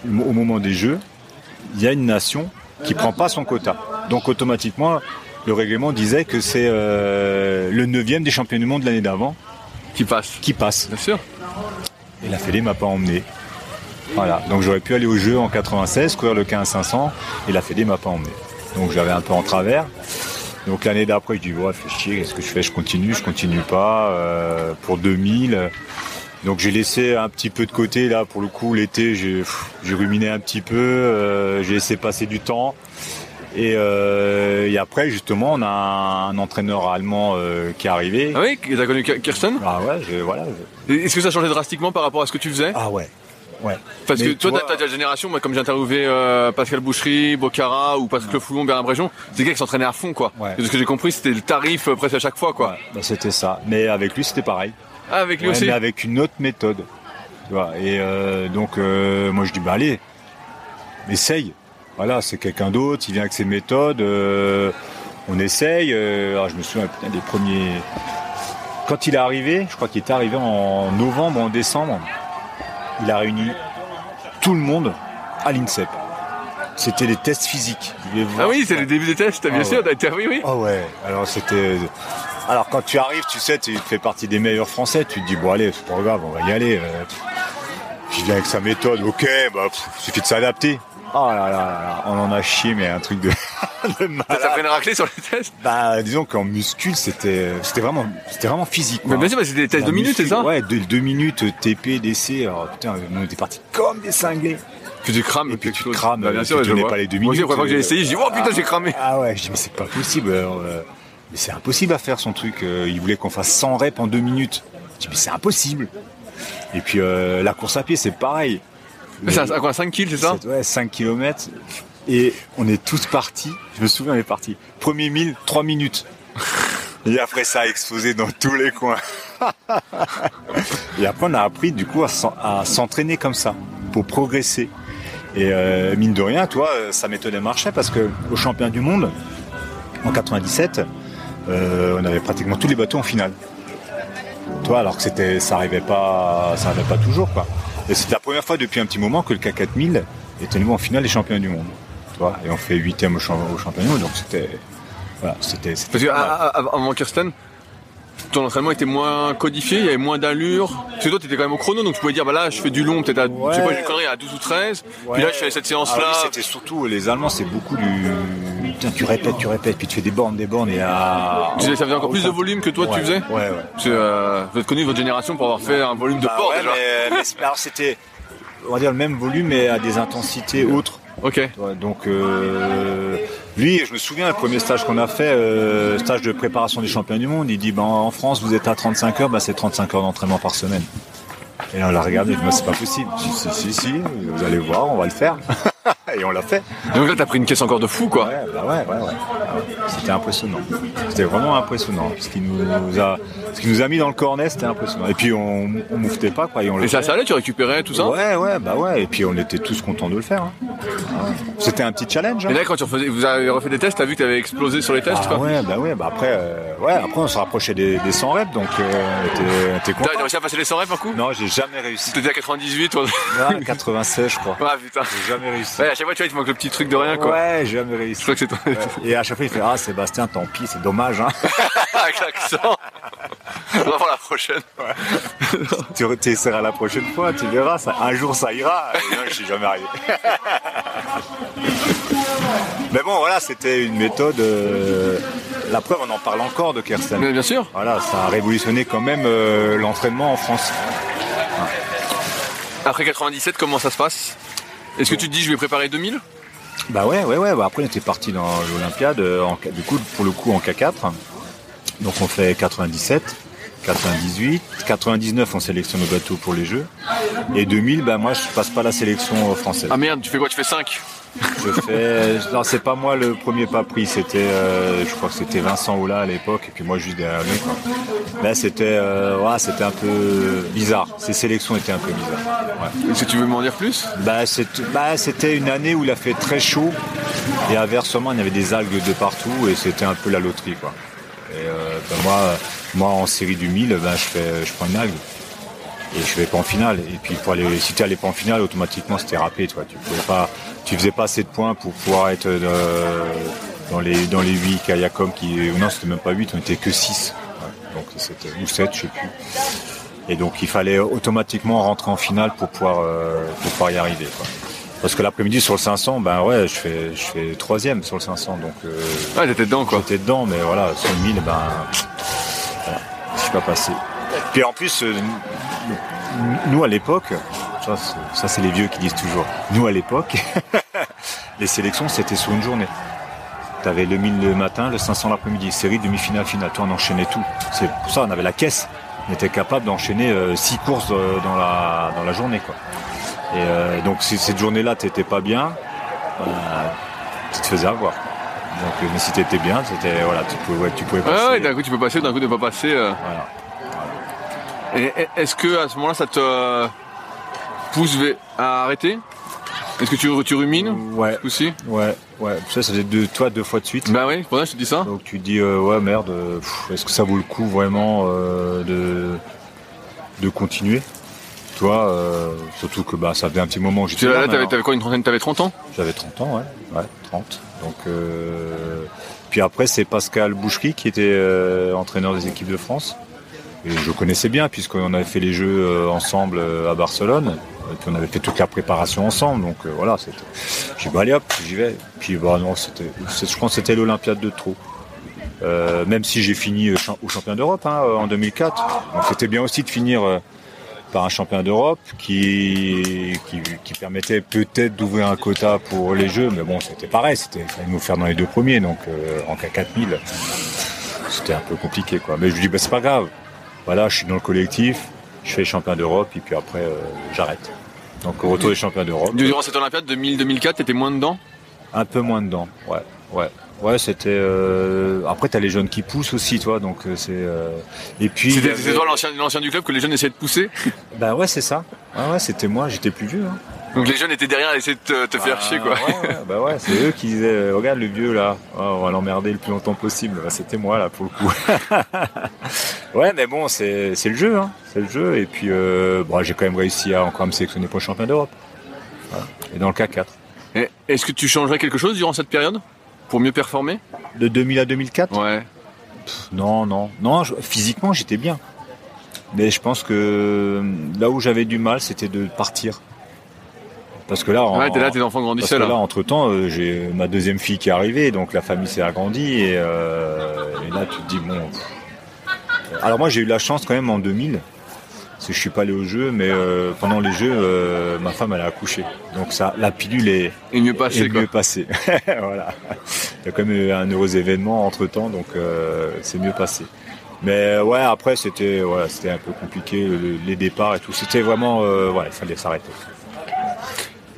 au moment des Jeux, il y a une nation qui prend pas son quota. Donc automatiquement, le règlement disait que c'est euh, le neuvième des champions du monde de l'année d'avant Qui passe. qui passe. Bien sûr. Et la Fédé m'a pas emmené. Voilà. Donc j'aurais pu aller au jeu en 96, courir le 15-500, et la Fédé m'a pas emmené. Donc j'avais un peu en travers. Donc l'année d'après, je dis, ouais, fais chier, qu'est-ce que je fais? Je continue, je continue pas. euh, pour 2000. Donc j'ai laissé un petit peu de côté, là, pour le coup, l'été, j'ai ruminé un petit peu, euh, j'ai laissé passer du temps. Et, euh, et après, justement, on a un, un entraîneur allemand euh, qui est arrivé. Ah oui, t'as connu Kirsten? Ah ouais, je, voilà. je- Est-ce que ça a changé drastiquement par rapport à ce que tu faisais? Ah ouais, ouais. Parce Mais que tu toi, t'as ta génération, moi, comme j'ai interviewé euh, Pascal Boucherie, Bocara ou Pascal Foulon, Bernard Bréjon, c'est des gars qui s'entraînaient à fond, quoi. Ouais. Et de ce que j'ai compris, c'était le tarif presque à chaque fois, quoi. Ouais, bah, c'était ça. Mais avec lui, c'était pareil. Ah, avec lui Ouais, aussi? mais avec une autre méthode. Tu vois. Et donc, moi, je dis, bah allez, essaye. Voilà, c'est quelqu'un d'autre, il vient avec ses méthodes. euh, on essaye. euh, alors, je me souviens des premiers. Quand il est arrivé, je crois qu'il est arrivé en novembre, en décembre, il a réuni tout le monde à l'INSEP. C'était les tests physiques. Ah oui, c'est le début des tests, bien Ah sûr, ouais. oui, oui. ah ouais, alors c'était. Alors quand tu arrives, tu sais, tu fais partie des meilleurs Français, tu te dis, bon allez, c'est pas grave, on va y aller. euh. Puis il vient avec sa méthode, ok, bah, pff, suffit de s'adapter. Oh là là là là, on en a chié, mais un truc de, *laughs* de malade. T'as pris une raclée sur les tests? Bah, disons qu'en muscule, c'était, c'était vraiment, c'était vraiment physique. quoi. Mais bien sûr, mais c'était des tests de minutes, c'est ça? Ouais, deux, deux minutes, TP, DC. Alors putain, on était partis comme des cinglés. Puis tu crames. Et puis tu chose. crames, Bah, bien tu sûr, je pas les deux Moi aussi, la minutes, première fois que j'ai euh, essayé, je dis, oh putain, j'ai cramé. Ah ouais, je dis mais c'est pas possible. alors, euh, mais c'est impossible à faire son truc. euh, il voulait qu'on fasse 100 reps en deux minutes. Je dis mais c'est impossible. Et puis euh, la course à pied c'est pareil. C'est à à quoi, 5 kills, c'est ça Ouais, 5 km. Et on est tous partis. Je me souviens, on est partis. Premier 1000, 3 minutes. Et après, ça a explosé dans tous les coins. Et après, on a appris, du coup, à s'en- à s'entraîner comme ça, pour progresser. Et euh, mine de rien, toi, euh, méthode elle marchait parce que au champion du monde, en 97, euh, on avait pratiquement tous les bateaux en finale. Toi, alors que c'était, ça arrivait pas, ça arrivait pas toujours, quoi. Et c'était la première fois depuis un petit moment que le K4000 était nouveau en finale des champions du monde. Tu vois, et on fait huitième au, au championnat donc c'était, voilà, c'était, Parce que à- à- avant Kirsten, ton entraînement était moins codifié, il y avait moins d'allure. Parce que toi, t'étais quand même au chrono, donc tu pouvais dire, bah là, je fais du long, peut-être à, je sais pas, à 12 ou 13. Puis là, je fais cette Ah séance-là. oui, c'était surtout, les Allemands, c'est beaucoup du, putain, tu répètes, tu répètes, puis tu fais des bornes, des bornes, et disais, ça faisait encore plus de volume que toi, Ouais, tu faisais Ouais, ouais. Parce que euh, vous êtes connu, votre génération, pour avoir fait un volume de Bah port ouais, déjà. mais, mais c'est- alors c'était, on va dire le même volume, mais à des intensités autres. Ok. Donc euh, lui, je me souviens, le premier stage qu'on a fait, euh, stage de préparation des champions du monde, il dit ben, en France vous êtes à 35 heures, ben, c'est 35 heures d'entraînement par semaine. Et là on l'a regardé, je dit, Ben, c'est pas possible. Si, si, si, vous allez voir, on va le faire. *laughs* Et on l'a fait. Donc là, t'as pris une caisse encore de fou, quoi. Ouais, bah ouais, ouais, ouais. C'était impressionnant. C'était vraiment impressionnant. Ce qui nous a, ce qui nous a mis dans le cornet, c'était impressionnant. Et puis on, on mouftait pas, quoi. Et, on le Et ça, ça allait, tu récupérais tout ça Ouais, ouais, bah ouais. Et puis on était tous contents de le faire. hein. C'était un petit challenge. hein. Et là, quand tu refaisais, vous avez refait des tests, t'as vu que t'avais explosé sur les tests, Ah quoi ouais, bah ouais, bah après, euh, ouais, après on se rapprochait des, des 100 reps, donc euh, on était, on était T'as réussi à passer les 100 reps un coup Non, j'ai jamais réussi. T'étais à 98, toi. Ah, 96, je crois. Ah putain. J'ai jamais réussi. Ouais, à chaque fois, tu vois, il te manque le petit truc de rien, quoi. Ouais, j'ai jamais Je réussi. crois que c'est toi. Ouais. Et à chaque fois, il fait Ah, Sébastien, tant pis, c'est dommage. Hein. *laughs* Avec l'accent. On va voir la prochaine. *laughs* tu tu essaieras la prochaine fois, tu verras. Ça, un jour, ça ira. Et non, je suis jamais arrivé. *laughs* Mais bon, voilà, c'était une méthode. euh, La preuve, on en parle encore de Kersten. Mais bien sûr. Voilà, ça a révolutionné quand même euh, l'entraînement en France. Après 97, comment ça se passe? Est-ce que tu te dis, je vais préparer 2000 Bah ouais, ouais, ouais. Bah après, on était parti dans l'Olympiade, euh, du coup, pour le coup, en K4. Donc, on fait 97, 98, 99, on sélectionne le bateau pour les Jeux. Et 2000, bah moi, je passe pas la sélection française. Ah merde, tu fais quoi? Tu fais 5 Je fais, non, c'est pas moi le premier pas pris. C'était, euh, je crois que c'était Vincent Oula à l'époque, et puis moi juste derrière lui. Quoi. Là, c'était, euh, ouais, c'était un peu bizarre. Ces sélections étaient un peu bizarres. Ouais. Est-ce que tu veux m'en dire plus? Bah, bah, c'était une année où il a fait très chaud et inversement il y avait des algues de partout et c'était un peu la loterie quoi. Euh, bah, moi, moi en série du 1000, bah, je fais, je prends une algue. et je vais pas en finale. Et puis pour aller, si tu allais pas en finale, automatiquement c'était râpé, toi. Tu pouvais pas, tu faisais pas assez de points pour pouvoir être euh, dans les dans les 8 Kayacom qui, non c'était même pas 8, on était que 6. donc ou 7, je sais plus. Et donc il fallait automatiquement rentrer en finale pour pouvoir euh, pour pouvoir y arriver. Parce que l'après-midi sur le 500, ben ouais, je fais je fais troisième sur le 500, donc. Euh, ah, t'étais dedans quoi. J'étais dedans, mais voilà, sur le 1000, ben, voilà, je suis pas passé. Puis en plus, euh, nous à l'époque, ça, ça c'est les vieux qui disent toujours. Nous à l'époque, *laughs* les sélections c'était sur une journée. T'avais le 1000 le matin, le 500 l'après-midi, série demi-finale, finale. Toi on enchaînait tout. C'est pour ça on avait la caisse. On était capable d'enchaîner euh, six courses euh, dans la dans la journée quoi. Et euh, donc si cette journée-là t'étais pas bien, tu te faisais avoir. Donc mais si t'étais bien, c'était voilà, tu pouvais tu pouvais passer. Ah ouais, d'un coup tu peux passer, d'un coup tu peux pas passer. Voilà. Et est-ce que à ce moment-là ça te pousse à arrêter? Est-ce que tu, tu rumines? Ouais. Aussi Ouais, ouais. Ça, ça faisait deux, toi deux fois de suite. Bah oui, pour ça je te dis ça. Donc tu te dis euh, ouais merde, est-ce que ça vaut le coup vraiment euh, de de continuer? Toi, euh, surtout que bah ça faisait un petit moment que j'étais là. là t'avais, quoi une trentaine T'avais 30 ans? J'avais 30 ans, ouais, ouais, 30. Donc puis après c'est Pascal Bouchery qui était entraîneur des équipes de France. Et je connaissais bien puisqu'on avait fait les jeux ensemble à Barcelone. Et puis on avait fait toute la préparation ensemble, donc euh, voilà, c'était. J'ai dit bah allez hop, j'y vais. Puis bah non, c'était. Je pense que c'était l'Olympiade de trop. Euh, même si j'ai fini au champion d'Europe hein, en 2004. Donc c'était bien aussi de finir euh, par un champion d'Europe qui, qui, qui, permettait peut-être d'ouvrir un quota pour les Jeux, mais bon, c'était pareil, c'était fallait nous faire dans les deux premiers, donc en cas 4000, c'était un peu compliqué quoi. Mais je lui dis bah c'est pas grave. Voilà, je suis dans le collectif, je fais champion d'Europe et puis après j'arrête. Donc au retour des champions d'Europe. Durant cette Olympiade 2000-2004, t'étais moins dedans? Un peu moins dedans, ouais, ouais. Ouais, c'était. Euh... Après, t'as les jeunes qui poussent aussi, toi. Donc euh, c'est. Euh... Et puis. C'était toi l'ancien du club que les jeunes essayaient de pousser? *laughs* Bah ouais, c'est ça. Ouais, ouais, c'était moi. J'étais plus vieux. Hein. Donc les jeunes étaient derrière à essayer de te, faire chier, quoi. Ouais, bah ouais, c'est eux qui disaient, regarde le vieux là, oh, on va l'emmerder le plus longtemps possible. Bah, c'était moi là pour le coup. *laughs* ouais, mais bon, c'est le jeu, hein. c'est le jeu. Et puis, euh, bon, j'ai quand même réussi à encore me sélectionner pour le champion d'Europe. Et dans le K4. Est-ce que tu changerais quelque chose durant cette période? Pour mieux performer De 2000 à 2004 Ouais. non, non, non. physiquement, j'étais bien. Mais je pense que là où j'avais du mal, c'était de partir. Parce que là, ouais, là, tes enfants grandissaient là. entre temps, euh, j'ai ma deuxième fille qui est arrivée, donc la famille s'est agrandie et, euh, et, là, tu te dis bon. Alors moi, j'ai eu la chance quand même en 2000 parce que je suis pas allé au jeu, mais euh, pendant les jeux, euh, ma femme elle a accouché. Donc ça, la pilule est, est mieux passée. Est mieux passée. voilà. Il y a quand même eu un heureux événement entre temps, donc euh, c'est mieux passé. Mais ouais, après c'était voilà, c'était un peu compliqué les départs et tout. C'était vraiment ouais, il fallait s'arrêter.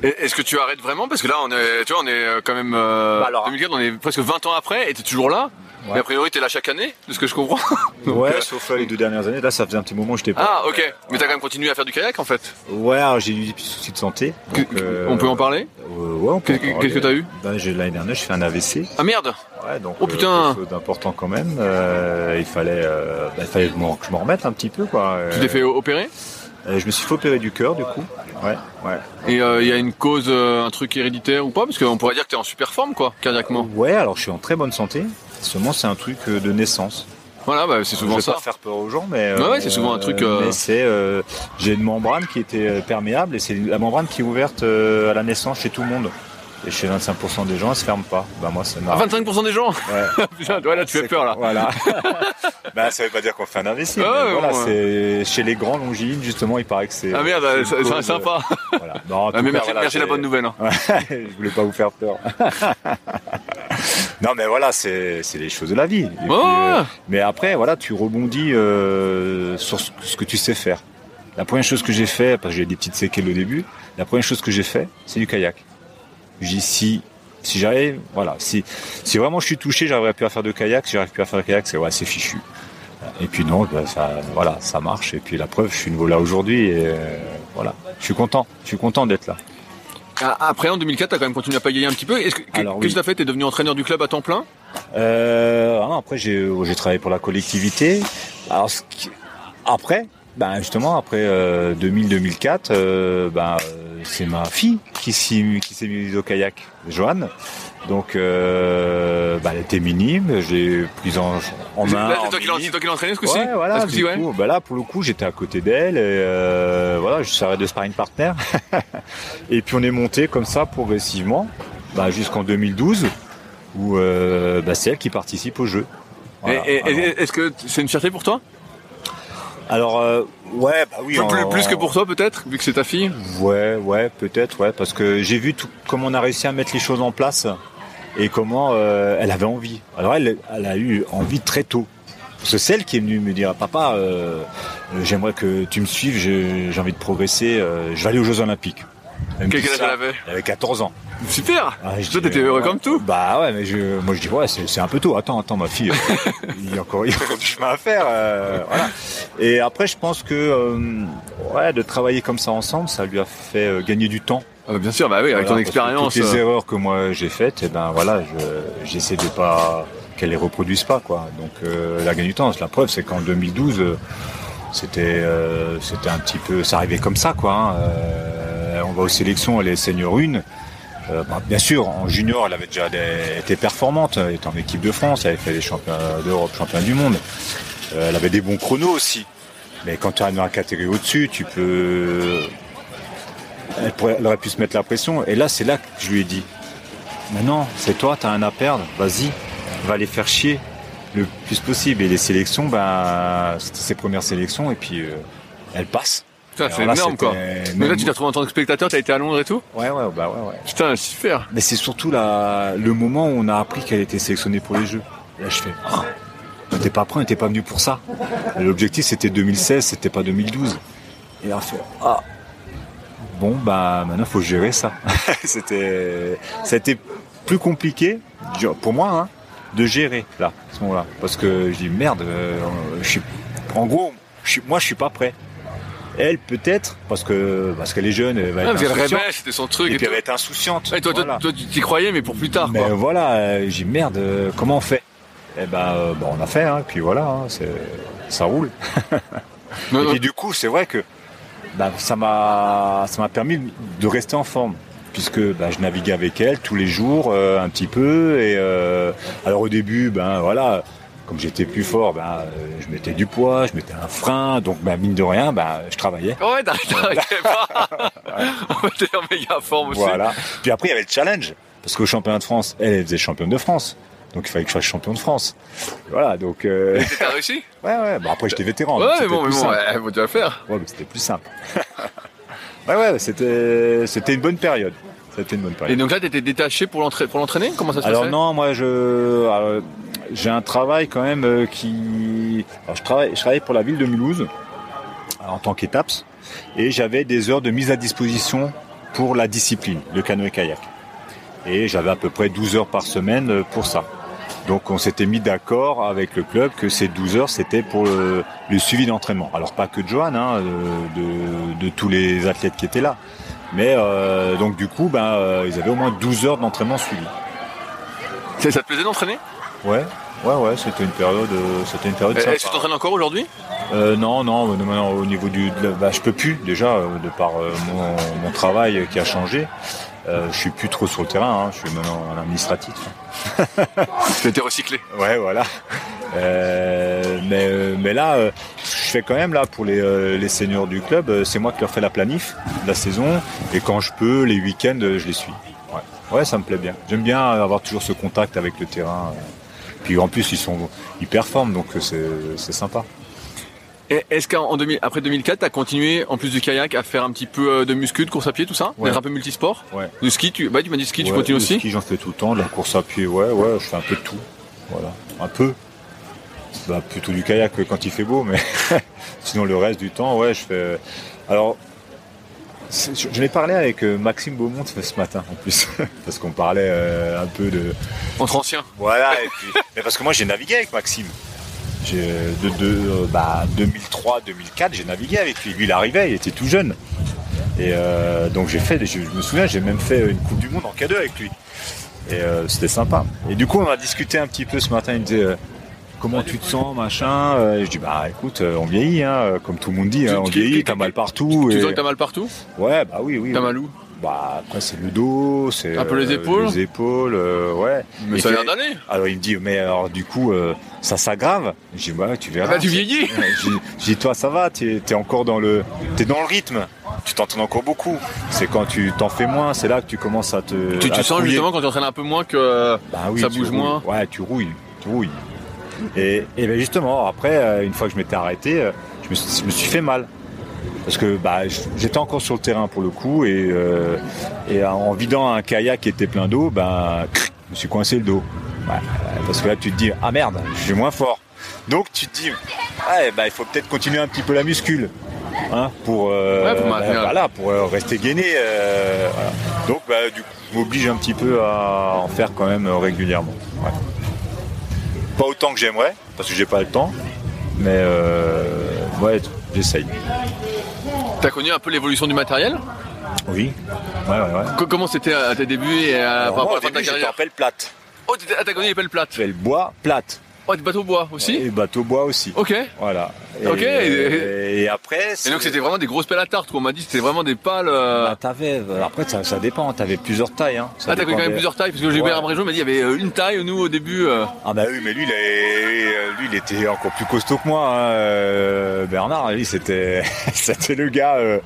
Est-ce que tu arrêtes vraiment? Parce que là, on est, tu vois, on est quand même euh, bah alors, 2004, on est presque 20 ans après, et t'es toujours là? Ouais. Mais a priori, t'es là chaque année, de ce que je comprends. *laughs* ouais, sauf les deux dernières années. Là, ça faisait un petit moment que j'étais pas. Ah, ok. Mais t'as quand même continué à faire du kayak, en fait. Ouais, j'ai eu des petits soucis de santé. Donc, euh, on peut en parler Ouais, on peut. Qu'est-ce que t'as eu ben, L'année dernière, j'ai fait un AVC. Ah merde Ouais, donc. Oh putain euh, d'important quand même. il fallait, ben, il fallait que je m'en remette un petit peu, quoi. Tu t'es fait opérer Je me suis fait opérer du cœur, du coup. Ouais, ouais. Et il euh, y a une cause, euh, un truc héréditaire ou pas? Parce qu'on pourrait dire que tu es en super forme, quoi, cardiaquement. Ouais, alors je suis en très bonne santé. Seulement, c'est un truc euh, de naissance. Voilà, bah, c'est souvent je vais ça. Pas faire peur aux gens, mais. Ouais, ouais c'est souvent un truc. Mais c'est, j'ai une membrane qui était perméable et c'est la membrane qui est ouverte à la naissance chez tout le monde. Et chez 25% des gens, elle se ferme pas. Bah moi, Ah, 25% des gens Ouais. *laughs* Putain, ouais, là, tu fais peur, là. Voilà. *laughs* bah, ça veut pas dire qu'on fait un investissement. Ah, ouais, voilà, c'est chez les grands longines, justement, il paraît que c'est. Ah merde, c'est sympa. Voilà. Non, ah, mais merci, voilà, merci la bonne nouvelle. Hein. *laughs* Je voulais pas vous faire peur. Non, mais voilà, c'est les choses de la vie. Et puis, euh, mais après, voilà, tu rebondis euh, sur ce que tu sais faire. La première chose que j'ai fait, parce que j'ai des petites séquelles au début, la première chose que j'ai fait, c'est du kayak. J'ai si si j'arrive, voilà, si si vraiment je suis touché, j'arriverai plus à faire de kayak. Si j'arrive plus à faire de kayak, c'est ouais, c'est fichu. Et puis non, bah, ça, voilà, ça marche. Et puis la preuve, je suis nouveau là aujourd'hui et euh, voilà, je suis content. Je suis content d'être là. Après, en 2004, tu as quand même continué à pagayer un petit peu. Qu'est-ce que tu as fait? Tu es devenu entraîneur du club à temps plein? Euh, Après, j'ai travaillé pour la collectivité. Alors, après, Ben justement, après 2000-2004, ben, c'est ma fille qui s'est mise au kayak, Joanne. Donc, euh, bah, elle était minime, j'ai pris en, en main. Là, c'est toi, qui l'entraînais ce coup-ci? Ouais, voilà. Ah, ce ouais. Coup, bah là, pour le coup, j'étais à côté d'elle et euh, voilà, je serais de sparring partner. *laughs* et puis on est monté comme ça progressivement, bah, jusqu'en 2012, où euh, bah, c'est elle qui participe au jeu. Voilà, et, et est-ce que c'est une fierté pour toi? Alors euh, ouais, bah oui. Plus, en, plus que pour toi peut-être, vu que c'est ta fille? Ouais, ouais, peut-être, ouais, parce que j'ai vu tout, comment on a réussi à mettre les choses en place et comment euh, elle avait envie. Alors elle, elle a eu envie très tôt. C'est celle qui est venue me dire, papa, euh, j'aimerais que tu me suives, j'ai envie de progresser, je vais aller aux Jeux Olympiques. Quel âge elle avait Elle avait 14 ans. Super ah, Toi, t'étais heureux ouais, comme tout Bah ouais, mais je, moi je dis, ouais, c'est un peu tôt. Attends, attends, ma fille, il y a encore, il y a encore du chemin à faire. Euh, voilà. Et après, je pense que euh, ouais, de travailler comme ça ensemble, ça lui a fait euh, gagner du temps. Ah, bien sûr, bah oui, avec voilà, ton expérience. Toutes les erreurs que moi j'ai faites, et ben voilà, j'essaie de pas qu'elle les reproduise pas, quoi. Donc elle a gagné du temps. La preuve, c'est qu'en 2012, c'était c'était un petit peu, ça arrivait comme ça, quoi. Hein. On va aux sélections, elle est senior une. Euh, bah, bien sûr, en junior, elle avait déjà des, été performante. Elle était en équipe de France, elle avait fait les championnats d'Europe, championnats du monde. Euh, elle avait des bons chronos aussi. Mais quand tu arrives dans la catégorie au-dessus, tu peux. Elle, aurait pu se mettre la pression. Et là, c'est là que je lui ai dit Maintenant, c'est toi, tu as un à perdre, vas-y, va les faire chier le plus possible. Et les sélections, ben, c'était ses premières sélections, et puis euh, elle passe. Putain, c'est énorme quoi. Mais là, tu t'es retrouvé en tant que spectateur, t'as été à Londres et tout Ouais, ouais, bah ouais, ouais. Putain, super. Mais c'est surtout la, le moment où on a appris qu'elle était sélectionnée pour les Jeux. Là, je fais, ah, on n'était pas prêt, on n'était pas venu pour ça. L'objectif, c'était 2016, c'était pas 2012. Et là, on fait, ah, bon, bah, maintenant, faut gérer ça. *laughs* c'était, ça a été plus compliqué, pour moi, hein, de gérer, là, à ce moment-là. Parce que je dis, merde, euh, je suis, en gros, je suis, moi, je suis pas prêt elle peut-être parce que parce qu'elle est jeune elle va être ah, insouciante. c'était son truc et, et puis elle va être insouciante et toi, voilà. toi, tu t'y croyais mais pour plus tard mais quoi. voilà euh, j'ai merde euh, comment on fait? Et ben euh, bon, on a fait hein, puis voilà hein, ça roule. *laughs* Non, et puis, du coup c'est vrai que bah, ça m'a ça m'a permis de rester en forme puisque bah, je naviguais avec elle tous les jours un petit peu et alors au début ben voilà comme j'étais plus fort, ben, je mettais du poids, je mettais un frein, donc ben, mine de rien, ben, je travaillais. Ouais, t'arrêtais *laughs* pas. On était en méga forme aussi. Voilà. Puis après, il y avait le challenge. Parce qu'au championnat de France, elle, elle faisait championne de France. Donc il fallait que je fasse champion de France. Voilà, donc. Euh... Et t'as réussi? Ouais, ouais. Bon, après, j'étais vétéran. Ouais, mais bon, mais bon, ouais, déjà faire. Ouais, mais c'était plus simple. *laughs* ouais, ouais, c'était, c'était une bonne période. C'était une bonne période. Et donc là, t'étais détaché pour l'entraîner? Comment ça se Alors non, moi, je. Alors, j'ai un travail quand même euh, qui. Alors, je travaille, je travaille pour la ville de Mulhouse en tant qu'étapes et j'avais des heures de mise à disposition pour la discipline, le canoë-kayak. Et j'avais à peu près 12 heures par semaine euh, pour ça. Donc on s'était mis d'accord avec le club que ces 12 heures c'était pour le, suivi d'entraînement. Alors pas que de Johan, hein, de, tous les athlètes qui étaient là. Mais euh, donc du coup, ben, euh, ils avaient au moins 12 heures d'entraînement suivi. Ça te plaisait d'entraîner? Ouais, ouais, ouais, c'était une période, euh, c'était une période. Est-ce que tu t'entraînes encore aujourd'hui? Euh, Non, non, non, au niveau du, de, bah, je peux plus déjà de par mon, mon, travail qui a changé. Euh, je suis plus trop sur le terrain, hein, je suis maintenant en administratif. *laughs* tu été recyclé. Ouais, voilà. Euh, mais, mais là, euh, je fais quand même là pour les, les seniors du club, c'est moi qui leur fais la planif de la saison, et quand je peux, les week-ends, je les suis. Ouais, ouais ça me plaît bien. J'aime bien avoir toujours ce contact avec le terrain. Puis en plus, ils sont, ils performent, donc c'est sympa. Est-ce qu'après 2004, tu as continué, en plus du kayak, à faire un petit peu de muscu, de course à pied, tout ça? Ouais. D'être un peu multisport? Ouais. Du ski, tu, bah, tu m'as dit ski, tu continues aussi? ski, j'en fais tout le temps, de la course à pied, ouais, ouais, je fais un peu de tout. Voilà, un peu. Bah, plutôt du kayak quand il fait beau, mais *laughs* sinon le reste du temps, ouais, je fais. Alors, je l'ai parlé avec Maxime Beaumont ce matin en plus, *laughs* parce qu'on parlait euh, un peu de. Entre anciens. Voilà, et puis. *laughs* mais parce que moi j'ai navigué avec Maxime. De, de bah, 2003-2004, j'ai navigué avec lui. Lui, il arrivait, il était tout jeune. Et euh, donc j'ai fait, je, me souviens, j'ai même fait une Coupe du Monde en K2 avec lui. Et euh, c'était sympa. Et du coup, on a discuté un petit peu ce matin. Il me disait, comment tu te sens, machin. Euh, je dis bah écoute, euh, on vieillit, hein, comme tout le monde dit, hein, on vieillit, t'as mal partout. Tu et- sens que t'as mal partout? Ouais, bah oui, oui. T'as mal où? Bah après c'est le dos, c'est Un peu les épaules? les épaules, euh, ouais. Mais Et ça a l'air d'aller. Alors il me dit mais alors du coup euh, ça s'aggrave? Je dis bah tu verras. Bah, tu vieillis. Je dis- toi ça va, t'es es encore dans le t'es dans le rythme. Tu t'entraînes encore beaucoup. C'est quand tu t'en fais moins, c'est là que tu commences à te. Tu, sens rouiller. justement quand tu entraînes un peu moins que Bah oui, ça bouge rouilles. moins. Ouais, tu rouilles, tu rouilles. Et, et ben justement, après, euh, une fois que je m'étais arrêté, euh, je me, suis- je me suis fait mal. Parce que bah, j'étais encore sur le terrain pour le coup, et, euh, et en vidant un kayak qui était plein d'eau, ben, je me suis coincé le dos. Ouais, parce que là, tu te dis, ah merde, je suis moins fort. Donc tu te dis, ouais, bah, il faut peut-être continuer un petit peu la muscule. Hein, pour, euh, Ouais, pour bah, voilà, pour euh, rester gainé. voilà. Donc bah, du coup, je m'oblige un petit peu à en faire quand même régulièrement. Ouais. Pas autant que j'aimerais, parce que j'ai pas le temps, mais euh, ouais, j'essaye. T'as connu un peu l'évolution du matériel? Oui. Ouais, ouais, ouais. Co- Comment c'était à tes débuts et à, Alors, par moi, rapport à la fin de ta début, j'étais en carrière pelle plate. Oh, t'as connu les pelles plates? Pelle bois plate. Oh, des bateaux bois aussi Et bateau bois aussi. Ok. Voilà. Et, Ok. Et, après. Et donc c'était vraiment des grosses pelles à tarte, quoi. On m'a dit que c'était vraiment des pales. euh, Bah, t'avais, après ça, ça dépend, t'avais plusieurs tailles. Hein. Ça Ah, connu quand même plusieurs tailles Parce que j'ai vu Ouais. M'a dit il y avait euh, une taille, nous, au début. euh, Ah bah oui, mais lui, il, est- lui, il était encore plus costaud que moi. hein. Euh, Bernard, lui, c'était, *laughs* c'était le gars, euh,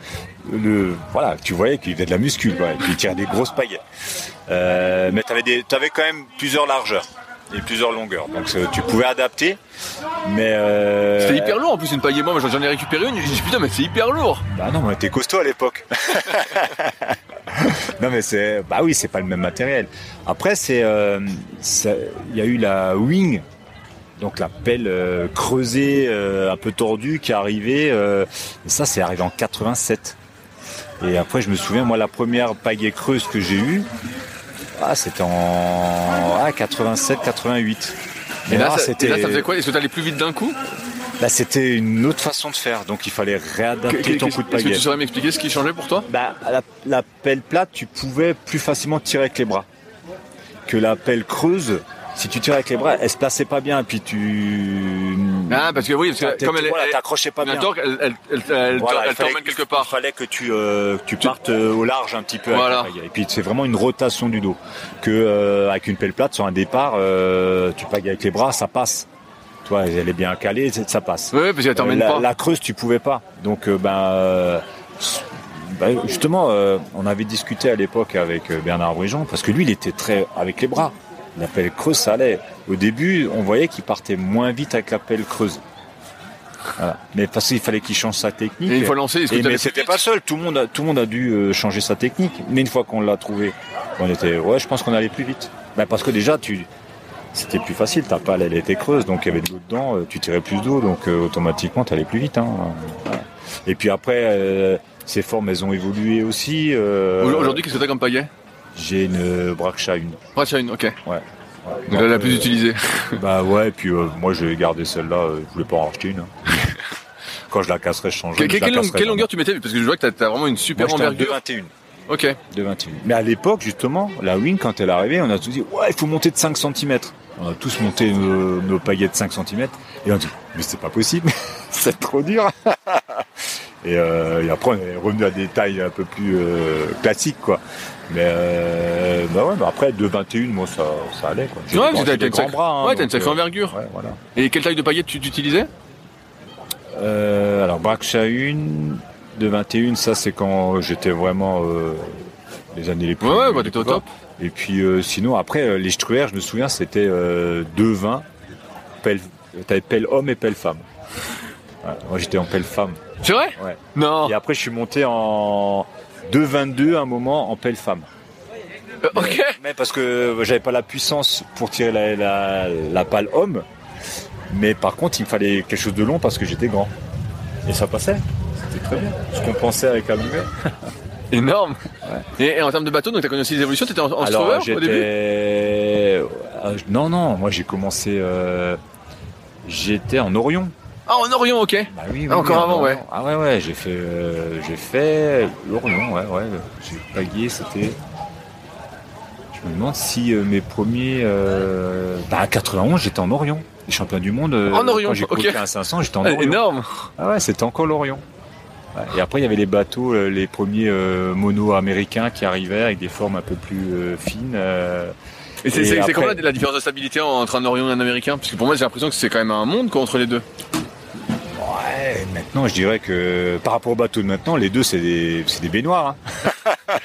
le, voilà, tu voyais qu'il faisait de la muscule, quoi, et puis il tirait des grosses paillettes. Euh, mais t'avais des, t'avais quand même plusieurs largeurs et plusieurs longueurs, donc euh, tu pouvais adapter. Mais euh, C'était hyper lourd en plus, une paille et moi. J'en ai récupéré une. J'ai dit putain, mais c'est hyper lourd. Bah non, mais t'es costaud à l'époque. *laughs* non mais c'est, bah oui, c'est pas le même matériel. Après c'est, euh, il y a eu la wing, donc la pelle euh, creusée, un peu tordue, qui est arrivée. et ça, c'est arrivé en 87. Et après, je me souviens, moi, la première pagaie creuse que j'ai eue, ah, c'était en ah, 87, 88. Et là, ça, et c'était, là, ça faisait quoi? Est-ce que t'allais plus vite d'un coup? Là, c'était une autre façon de faire. Donc, il fallait réadapter Que- que- ton Est-ce coup de que pagaie. tu saurais m'expliquer ce qui changeait pour toi? Bah, la, la pelle plate, tu pouvais plus facilement tirer avec les bras. Que la pelle creuse, si tu tires avec les bras, elle se plaçait pas bien. Et puis tu. Ah, parce que oui, parce que T'es- comme elle est. voilà, elle- t'accrochais pas bien. elle, elle, elle, elle, Voilà, elle il fallait- t'emmène quelque Il part. fallait que tu, euh, que tu partes euh, au large un petit peu Voilà. avec la pagaie. Et puis c'est vraiment une rotation du dos. Que euh, avec une pelle plate sur un départ, euh, tu pagailles avec les bras, ça passe. Toi, elle est bien calée, ça passe. Oui, parce qu'elle t'emmène la, pas. la creuse, tu pouvais pas. Donc, ben, euh, ben, justement, euh, on avait discuté à l'époque avec Bernard Brigeon, parce que lui, il était très avec les bras. La pelle creuse, ça allait. Au début, on voyait qu'il partait moins vite avec la pelle creuse. Voilà. Mais parce qu'il fallait qu'il change sa technique. Et une fois lancé, Et- mais c'était pas seul. Tout le monde a, tout le monde a dû euh, changer sa technique. Mais une fois qu'on l'a trouvé, on était, ouais, je pense qu'on allait plus vite. Ben, parce que déjà, tu, c'était plus facile. Ta pale, elle était creuse, donc il y avait de l'eau dedans. euh, Tu tirais plus d'eau, donc euh, automatiquement, tu allais plus vite. Hein. Voilà. Et puis après, euh, ces formes, elles ont évolué aussi. euh, Aujourd'hui, qu'est-ce que t'as comme pagaie? J'ai une euh, Braksha 1. Ouais, tu as une, ok. Ouais. Donc elle est la plus Euh, utilisée. *laughs* Bah ouais, et puis euh, moi j'ai gardé celle-là, euh, je voulais pas en racheter une. hein. *laughs* Quand je la casserai, je changerai. Que- je quelle, casserai longueur tu mettais? Parce que je vois que t'as- t'as vraiment une super Moi, envergure. 2,21. Ok. De 21. Mais à l'époque, justement, la wing, quand elle est arrivée, on a tous dit, ouais, il faut monter de 5 cm. On a tous monté nos, nos pagaiettes de 5 cm. Et on dit, mais c'est pas possible, *laughs* c'est trop dur. Et, euh, et après, on est revenu à des tailles un peu plus euh, classiques, quoi. Mais euh, bah ouais, bah après, de 21, moi, ça, ça allait, quoi. Ouais, t'as bras. hein, ouais, t'as une sacrée envergure. Ouais, voilà. Et quelle taille de paillettes tu, utilisais? Alors Braksha 1 de 21, ça c'est quand j'étais vraiment les années les plus. Ouais, ouais, bah, t'étais au top. Et puis sinon après les Struer, je me souviens, c'était euh, 2,20 pelle, t'avais pelle homme et pelle femme. Moi j'étais en pelle femme. C'est vrai Ouais. Non. Et après je suis monté en 2,22 à un moment en pelle femme. Euh, ok. Mais parce que j'avais pas la puissance pour tirer la, la, la pale homme. Mais par contre, il me fallait quelque chose de long parce que j'étais grand. Et ça passait. C'était très bien. Je compensais avec la longueur. *laughs* Énorme. Et, et en termes de bateau, donc t'as connu aussi les évolutions? T'étais en, en Alors au début? Euh, Non, non, moi j'ai commencé. euh, J'étais en Orion. Ah, en Orient, ok. Bah oui, Ah, encore en avant, Orion. ouais. Ah ouais, ouais, j'ai fait, euh, j'ai fait l'Orion, ouais, ouais. J'ai pagué, c'était. Je me demande si euh, mes premiers. Euh... Bah, à 91, j'étais en Orion. Les champions du monde. En Orion, j'ai couru ok. un 500, j'étais en Orion. énorme. Ah ouais, c'était encore l'Orion. Et après, il y avait les bateaux, les premiers monos américains qui arrivaient avec des formes un peu plus fines. Et c'est la, la différence de stabilité entre un Orion et un Américain? Parce que pour moi, j'ai l'impression que c'est quand même un monde quoi, entre les deux. Maintenant, je dirais que par rapport aux bateaux de maintenant, les deux, c'est des, c'est des baignoires. hein. *laughs*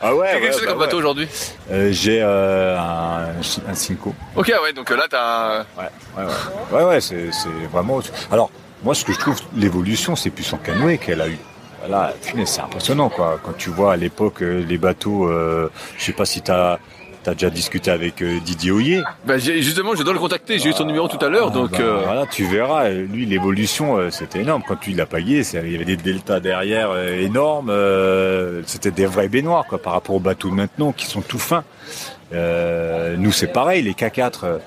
ah ouais, Qu'est-ce que ouais, c'est bah comme ouais. bateau aujourd'hui Euh, J'ai euh, un, un Cinco. Ok, ouais, donc euh, là, t'as. Ouais, ouais, ouais. Ouais, ouais, c'est c'est vraiment. Alors, moi, ce que je trouve, l'évolution, c'est plus en canoë qu'elle a eu. Voilà, c'est impressionnant, quoi. Quand tu vois à l'époque les bateaux, euh, je sais pas si t'as as déjà discuté avec euh, Didier Hoyer? Bah, justement, je dois le contacter. J'ai eu son numéro tout à l'heure, donc. Bah, euh, Voilà, tu verras. Lui, l'évolution, euh, c'était énorme. Quand tu l'as payé, il y avait des deltas derrière euh, énormes. euh, c'était des vrais baignoires, quoi, par rapport aux bateaux de maintenant qui sont tout fins. Euh, nous, c'est pareil, les K4.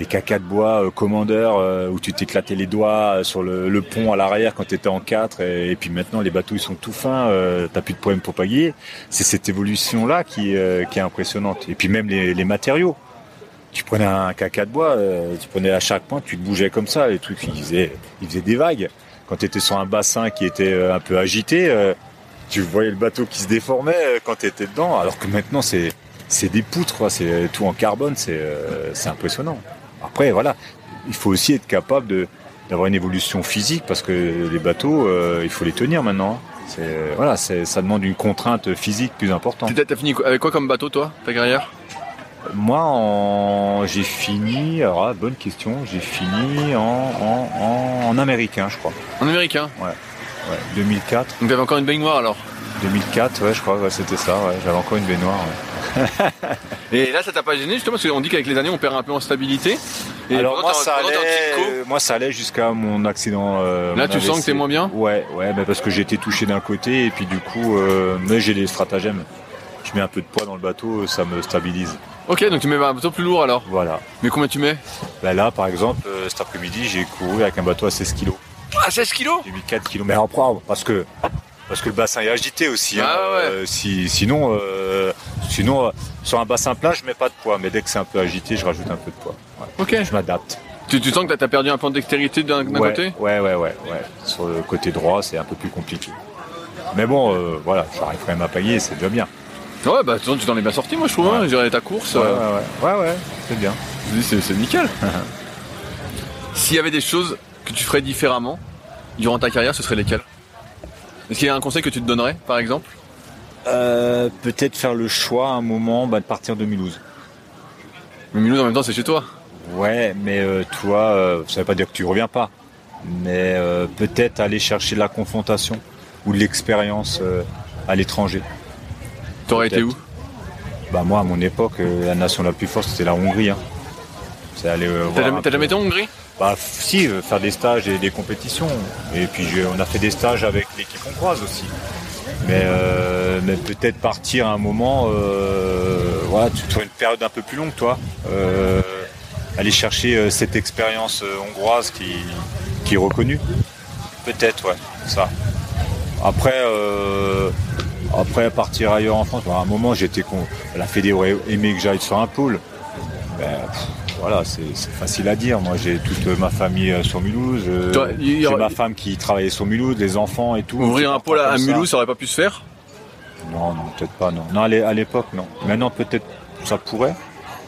Les K4 bois euh, commandeur euh, où tu t'éclatais les doigts euh, sur le, pont à l'arrière quand tu étais en 4 et, puis maintenant les bateaux ils sont tout fins, euh, t'as plus de problème pour pagayer. C'est cette évolution là qui, euh, qui est impressionnante. Et puis même les, matériaux. Tu prenais un K4 bois, euh, tu prenais à chaque point, tu te bougeais comme ça, les trucs ils faisaient, des vagues. Quand tu étais sur un bassin qui était un peu agité, tu voyais le bateau qui se déformait quand tu étais dedans, alors que maintenant c'est des poutres, c'est tout en carbone, c'est impressionnant. Après, voilà, il faut aussi être capable de d'avoir une évolution physique parce que les bateaux, euh, il faut les tenir maintenant. C'est voilà, c'est ça demande une contrainte physique plus importante. Fini avec quoi comme bateau, toi, ta carrière? Moi, en... j'ai fini. Alors, ah, bonne question. J'ai fini en, en, en, en américain, je crois. En américain? Ouais, 2004. Donc t'avais encore une baignoire alors? 2004, ouais, je crois. Ouais, c'était ça. Ouais. J'avais encore une baignoire. ouais. *laughs* Et là, ça t'a pas gêné justement parce qu'on dit qu'avec les années, on perd un peu en stabilité. Et Alors moi, ça allait. Euh, Moi, ça allait jusqu'à mon accident. euh, Là, mon tu sens que t'es moins bien? Ouais, ouais, mais parce que j'ai été touché d'un côté et puis du coup, euh, mais j'ai des stratagèmes. Je mets un peu de poids dans le bateau, ça me stabilise. Ok, donc tu mets un bateau plus lourd alors? Voilà. Mais combien tu mets? Bah là, par exemple, cet après-midi, j'ai couru avec un bateau à 16 kg. Ah, 16 kilos? J'ai mis 4 kg. Mais en prendre, parce que parce que le bassin est agité aussi. hein. Ah ouais. Si, sinon, sinon euh, sur un bassin plat, je mets pas de poids. Mais dès que c'est un peu agité, je rajoute un peu de poids. Ouais. Ok. Je m'adapte. Tu, tu sens que t'as- t'as perdu un peu de dextérité d'un ouais, côté? ouais, ouais, ouais, ouais. Sur le côté droit, c'est un peu plus compliqué. Mais bon, euh, voilà, j'arrive quand même à payer, c'est déjà bien. Ouais, bah tu t'en- tu t'en es bien sorti, moi je trouve. Hein, Ouais. je dirais ta course. Ouais, euh, ouais, ouais, ouais, ouais, c'est bien. c'est nickel. *laughs* S'il y avait des choses que tu ferais différemment durant ta carrière, ce serait lesquelles? Est-ce qu'il y a un conseil que tu te donnerais, par exemple? Euh, Peut-être faire le choix à un moment bah, de partir de Mulhouse. Mais Mulhouse, en même temps, c'est chez toi. Ouais, mais euh, toi, euh, ça veut pas dire que tu reviens pas. Mais euh, peut-être aller chercher de la confrontation ou de l'expérience à l'étranger. T'aurais été où? Bah moi, à mon époque, la nation la plus forte, c'était la Hongrie. Hein. C'est aller T'as jamais, été en Hongrie? Bah si, faire des stages et des compétitions. Et puis je- on a fait des stages avec l'équipe hongroise aussi. Mais, euh, mais peut-être partir à un moment, euh, voilà, tu une période un peu plus longue, toi. Euh, aller chercher euh, cette expérience euh, hongroise qui, qui est reconnue. Peut-être, ouais, ça. Après, euh, après partir ailleurs en France, à un moment j'étais con. La Fédé aurait aimé que j'aille sur un pôle. Voilà, c'est facile à dire. Moi, j'ai toute ma famille euh, sur Mulhouse. euh, j'ai ma femme qui travaillait sur Mulhouse, les enfants et tout. Ouvrir un pôle à, à comme ça. Mulhouse, ça aurait pas pu se faire? Non, non, peut-être pas. Non, non à l'é- à l'époque, non. Maintenant, peut-être ça pourrait,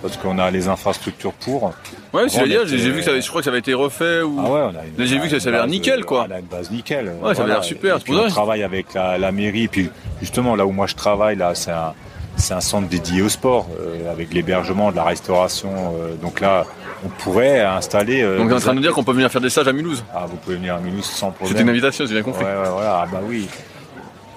parce qu'on a les infrastructures pour. Ouais, c'est Bon, à dire, on j'ai vu que ça avait- je crois que ça avait été refait ou. Ah ouais, on a une, Là, j'ai vu que ça- ça avait l'air nickel, euh, quoi. On a une base nickel. Ouais, ça avait l'air super, Et puis on travaille avec la, la mairie. Puis justement, là où moi je travaille, là, c'est un, c'est un centre dédié au sport, euh, avec l'hébergement, de la restauration. euh, donc là, on pourrait installer. euh, Donc t'es en des train de nous dire qu'on peut venir faire des stages à Mulhouse Ah, vous pouvez venir à Mulhouse sans problème. C'était une invitation, j'ai bien compris. Ouais, ouais, voilà. Ah, bah oui.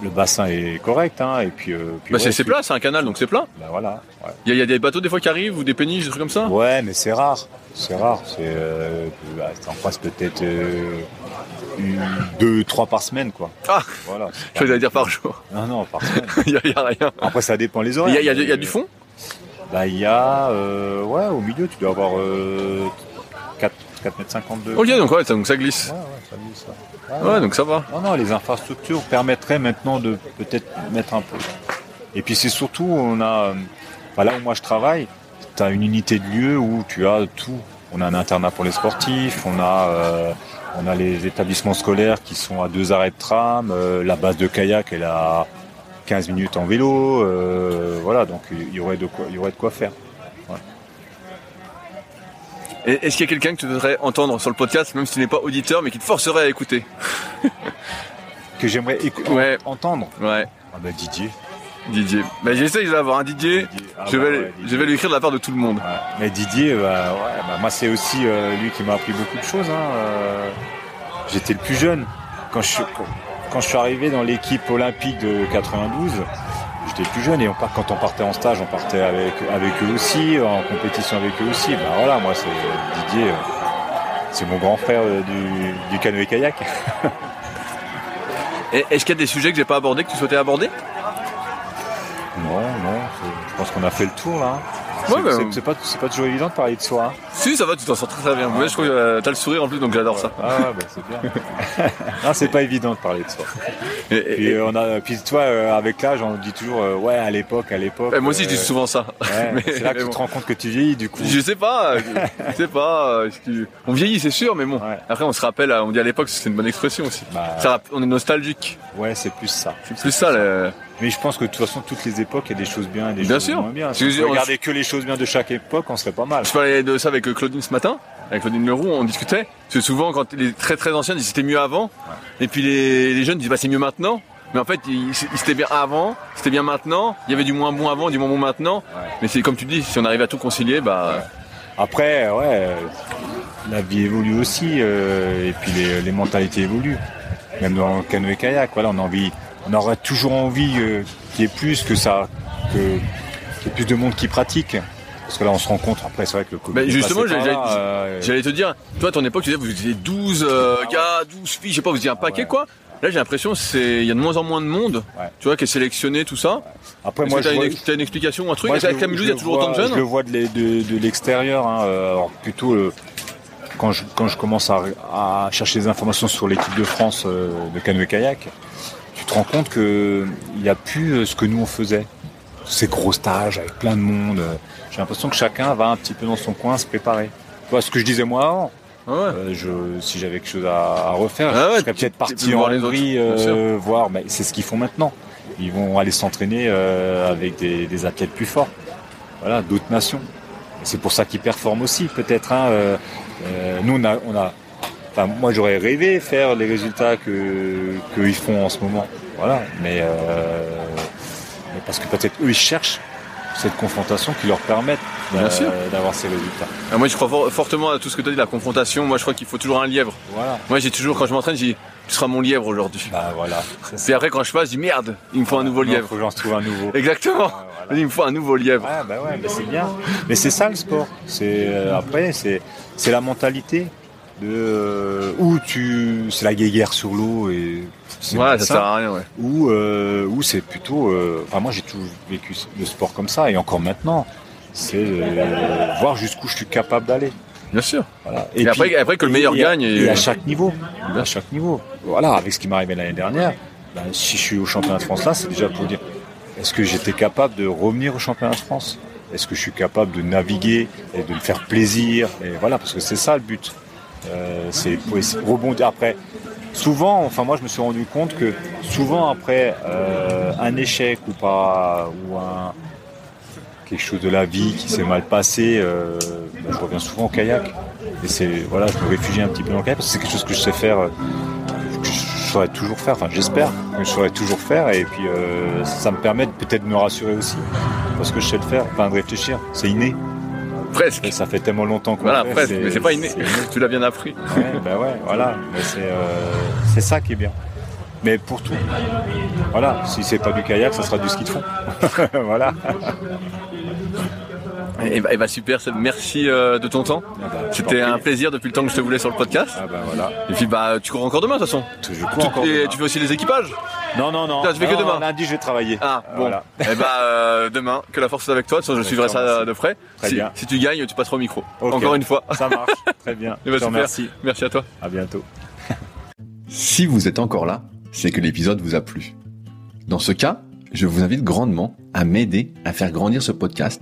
Le bassin est correct, hein. Et puis. euh, puis Bah ouais, c'est plat, c'est un canal, donc c'est plat. Bah voilà. Ouais. Il y, a- il y a des bateaux des fois qui arrivent ou des péniches, des trucs comme ça Ouais, mais c'est rare. C'est rare. C'est, euh, bah, t'en passes peut-être euh, deux, trois par semaine, quoi. Ah Voilà. Je vais dire par jour. Non, non, par semaine. *laughs* Il y, y a rien. Après, ça dépend les horaires. il y y a du fond Bah, il y a, euh, ouais, au milieu, tu dois avoir euh, 4, 4 mètres 52. Ok, donc ouais, ça, donc ça glisse. Ouais, ouais, ça ça. Ouais, donc ça va. Non, non, les infrastructures permettraient maintenant de peut-être mettre un peu. Et puis c'est surtout, on a, euh, bah, là où moi je travaille, tu as une unité de lieu où tu as tout. on a un internat pour les sportifs, on a, euh, on a les établissements scolaires qui sont à deux arrêts de tram, euh, la base de kayak elle a 15 minutes en vélo, euh, voilà, donc il y aurait de quoi, il y aurait de quoi faire. Est-ce qu'il y a quelqu'un que tu voudrais entendre sur le podcast, même si tu n'es pas auditeur, mais qui te forcerait à écouter *laughs* Que j'aimerais Ouais. entendre. Ouais, Ah bah Didier. Didier. Bah, j'essaye d'avoir un Didier. Didier. Ah je, bah vais, ouais, Didier. je vais lui écrire de la part de tout le monde. Ouais. Mais Didier, bah, ouais, bah, moi c'est aussi euh, lui qui m'a appris beaucoup de choses. hein, euh, J'étais le plus jeune. Quand je, suis- quand, quand je suis arrivé dans l'équipe olympique de 92, j'étais plus jeune et on part, quand on partait en stage, on partait avec, avec eux aussi, en compétition avec eux aussi. Bah voilà, moi c'est Didier, euh, c'est mon grand frère euh, du, du canoë kayak. *laughs* Est-ce qu'il y a des sujets que j'ai pas abordés que tu souhaitais aborder? Non, non, je pense qu'on a fait le tour là. Ouais, C'est- c'est- c'est pas, c'est pas toujours évident de parler de soi. hein. Si, ça va, tu t'en sors très, très bien. Ouais, je trouve que t'as le sourire en plus, donc j'adore ça. Ah ouais, bah, c'est bien. *laughs* non, c'est pas évident de parler de soi. Et- et- Puis, euh, on a, puis toi, euh, avec l'âge, on dit toujours, euh, ouais, à l'époque, à l'époque. et moi aussi, je dis souvent ça. ouais, *laughs* Mais- c'est là que mais tu bon. te rends compte que tu vieillis, du coup. Je sais pas, *laughs* je sais pas. que- On vieillit, c'est sûr, mais bon. Ouais. Après, on se rappelle, on dit à l'époque, c'est une bonne expression aussi. Bah, Ça on est nostalgique. ouais, c'est plus ça. C'est plus ça. le- Mais je pense que de toute façon, toutes les époques, il y a des choses bien et des Bien choses sûr. moins bien. Si que on regardait que les choses bien de chaque époque, on serait pas mal. Je parlais de ça avec Claudine ce matin, avec Claudine Leroux, on discutait. Parce que souvent, quand les très très anciens disent c'était mieux avant, et puis les, les jeunes disent bah c'est mieux maintenant. Mais en fait, c'était bien avant, c'était bien maintenant. Il y avait du moins bon avant, du moins bon maintenant. Ouais. Mais c'est comme tu dis, si on arrive à tout concilier, bah Après, ouais, la vie évolue aussi, euh, et puis les, les mentalités évoluent. Même dans le canoë kayak, voilà, on a envie, on aurait toujours envie euh, qu'il y ait plus que ça, que plus de monde qui pratique. Parce que là, on se rencontre. Après, c'est vrai que le Covid Mais justement, j'allais- euh, J'allais te dire, toi à ton époque, tu disais, vous étiez 12 euh, gars, 12 filles, je sais pas, vous étiez un paquet ouais. quoi. Là, j'ai l'impression c'est il y a de moins en moins de monde, Ouais. tu vois, qui est sélectionné, tout ça. après, moi, t'as je une, vois- ex- t'as une explication, un truc? Moi, le- Camille, il y a toujours autant de vois- jeunes Je le vois de, l'e- de- de l'extérieur. Hein, alors plutôt euh, quand je quand je commence à, à chercher des informations sur l'équipe de France de canoë kayak, tu te rends compte que il n'y a plus euh, ce que nous on faisait. Ces gros stages avec plein de monde. euh, J'ai l'impression que chacun va un petit peu dans son coin se préparer. Tu vois ce que je disais moi avant? Ah ouais. euh, je, si j'avais quelque chose à, à refaire, Ah ouais, je serais peut-être parti en Hongrie euh, voir. Mais c'est ce qu'ils font maintenant. Ils vont aller s'entraîner euh, avec des, des athlètes plus forts. Voilà, d'autres nations. C'est pour ça qu'ils performent aussi, peut-être. Hein, nous, on a, on a. Enfin, moi, j'aurais rêvé faire les résultats que qu'ils font en ce moment. Voilà, mais, euh, mais parce que peut-être eux, ils cherchent cette confrontation qui leur permette d'avoir ces résultats. Ah, moi, je crois for- fortement à tout ce que tu as dit, la confrontation. Moi, je crois qu'il faut toujours un lièvre. Voilà. Moi, j'ai toujours, quand je m'entraîne, j'ai tu seras mon lièvre aujourd'hui. Bah voilà. C'est après, quand je passe, je dis, merde, il me faut un nouveau Non, lièvre. Faut que j'en trouve un nouveau. Exactement. Ah, voilà. Il me faut un nouveau lièvre. Ouais, bah ouais, bah c'est bien. Mais c'est ça le sport. C'est euh, après, c'est c'est la mentalité de euh, où tu, c'est la guéguerre sur l'eau et c'est Ouais, ça sert à rien, ouais. Ou euh, ou c'est plutôt. euh, Enfin, moi, j'ai toujours vécu le sport comme ça et encore maintenant, c'est voir jusqu'où je suis capable d'aller. Bien sûr. Voilà. Et après- après que le meilleur et gagne et- Et à chaque niveau. À chaque niveau. Voilà, avec ce qui m'est arrivé l'année dernière, ben, si je suis au championnat de France là, c'est déjà pour dire est-ce que j'étais capable de revenir au championnat de France? Est-ce que je suis capable de naviguer et de me faire plaisir? Et voilà, parce que c'est ça le but. Euh, c'est rebondir après. Souvent, enfin moi je me suis rendu compte que souvent après euh, un échec ou pas ou un quelque chose de la vie qui s'est mal passé, euh, ben, je reviens souvent au kayak. Et c'est voilà, je me réfugie un petit peu dans le kayak parce que c'est quelque chose que je sais faire, euh, que je saurais toujours faire. Enfin, j'espère que je saurais toujours faire. Et puis ça me permet peut-être de me rassurer aussi parce que je sais le faire, enfin de réfléchir. C'est inné. Presque. Et ça fait tellement longtemps qu'on Voilà, fait, presque. Mais c'est pas inné. *laughs* Tu l'as bien appris. Ouais, ben ouais, voilà. Mais c'est euh, c'est ça qui est bien. Mais pour tout. Voilà, si c'est pas du kayak, ça sera du ski de fond. *laughs* voilà. Et bah, et bah, super, Seb. merci euh, de ton temps. Ah bah, C'était un plaisir depuis le temps que je te voulais sur le podcast. Ah bah voilà. Et puis bah tu cours encore demain de toute façon. Je cours Tu, encore et demain. tu fais aussi les équipages. Non, non, non. Putain, tu fais que demain. Lundi, je vais travailler. Ah bon. Voilà. Et bah euh, demain, que la force soit avec toi. De toute façon, je suivrai ça merci. de près. Très si, bien. si tu gagnes, tu passeras au micro. Encore une fois. Ça marche. Très bien. *laughs* Eh ben, super. remercie. Merci à toi. À bientôt. Si vous êtes encore là, c'est que l'épisode vous a plu. Dans ce cas, je vous invite grandement à m'aider à faire grandir ce podcast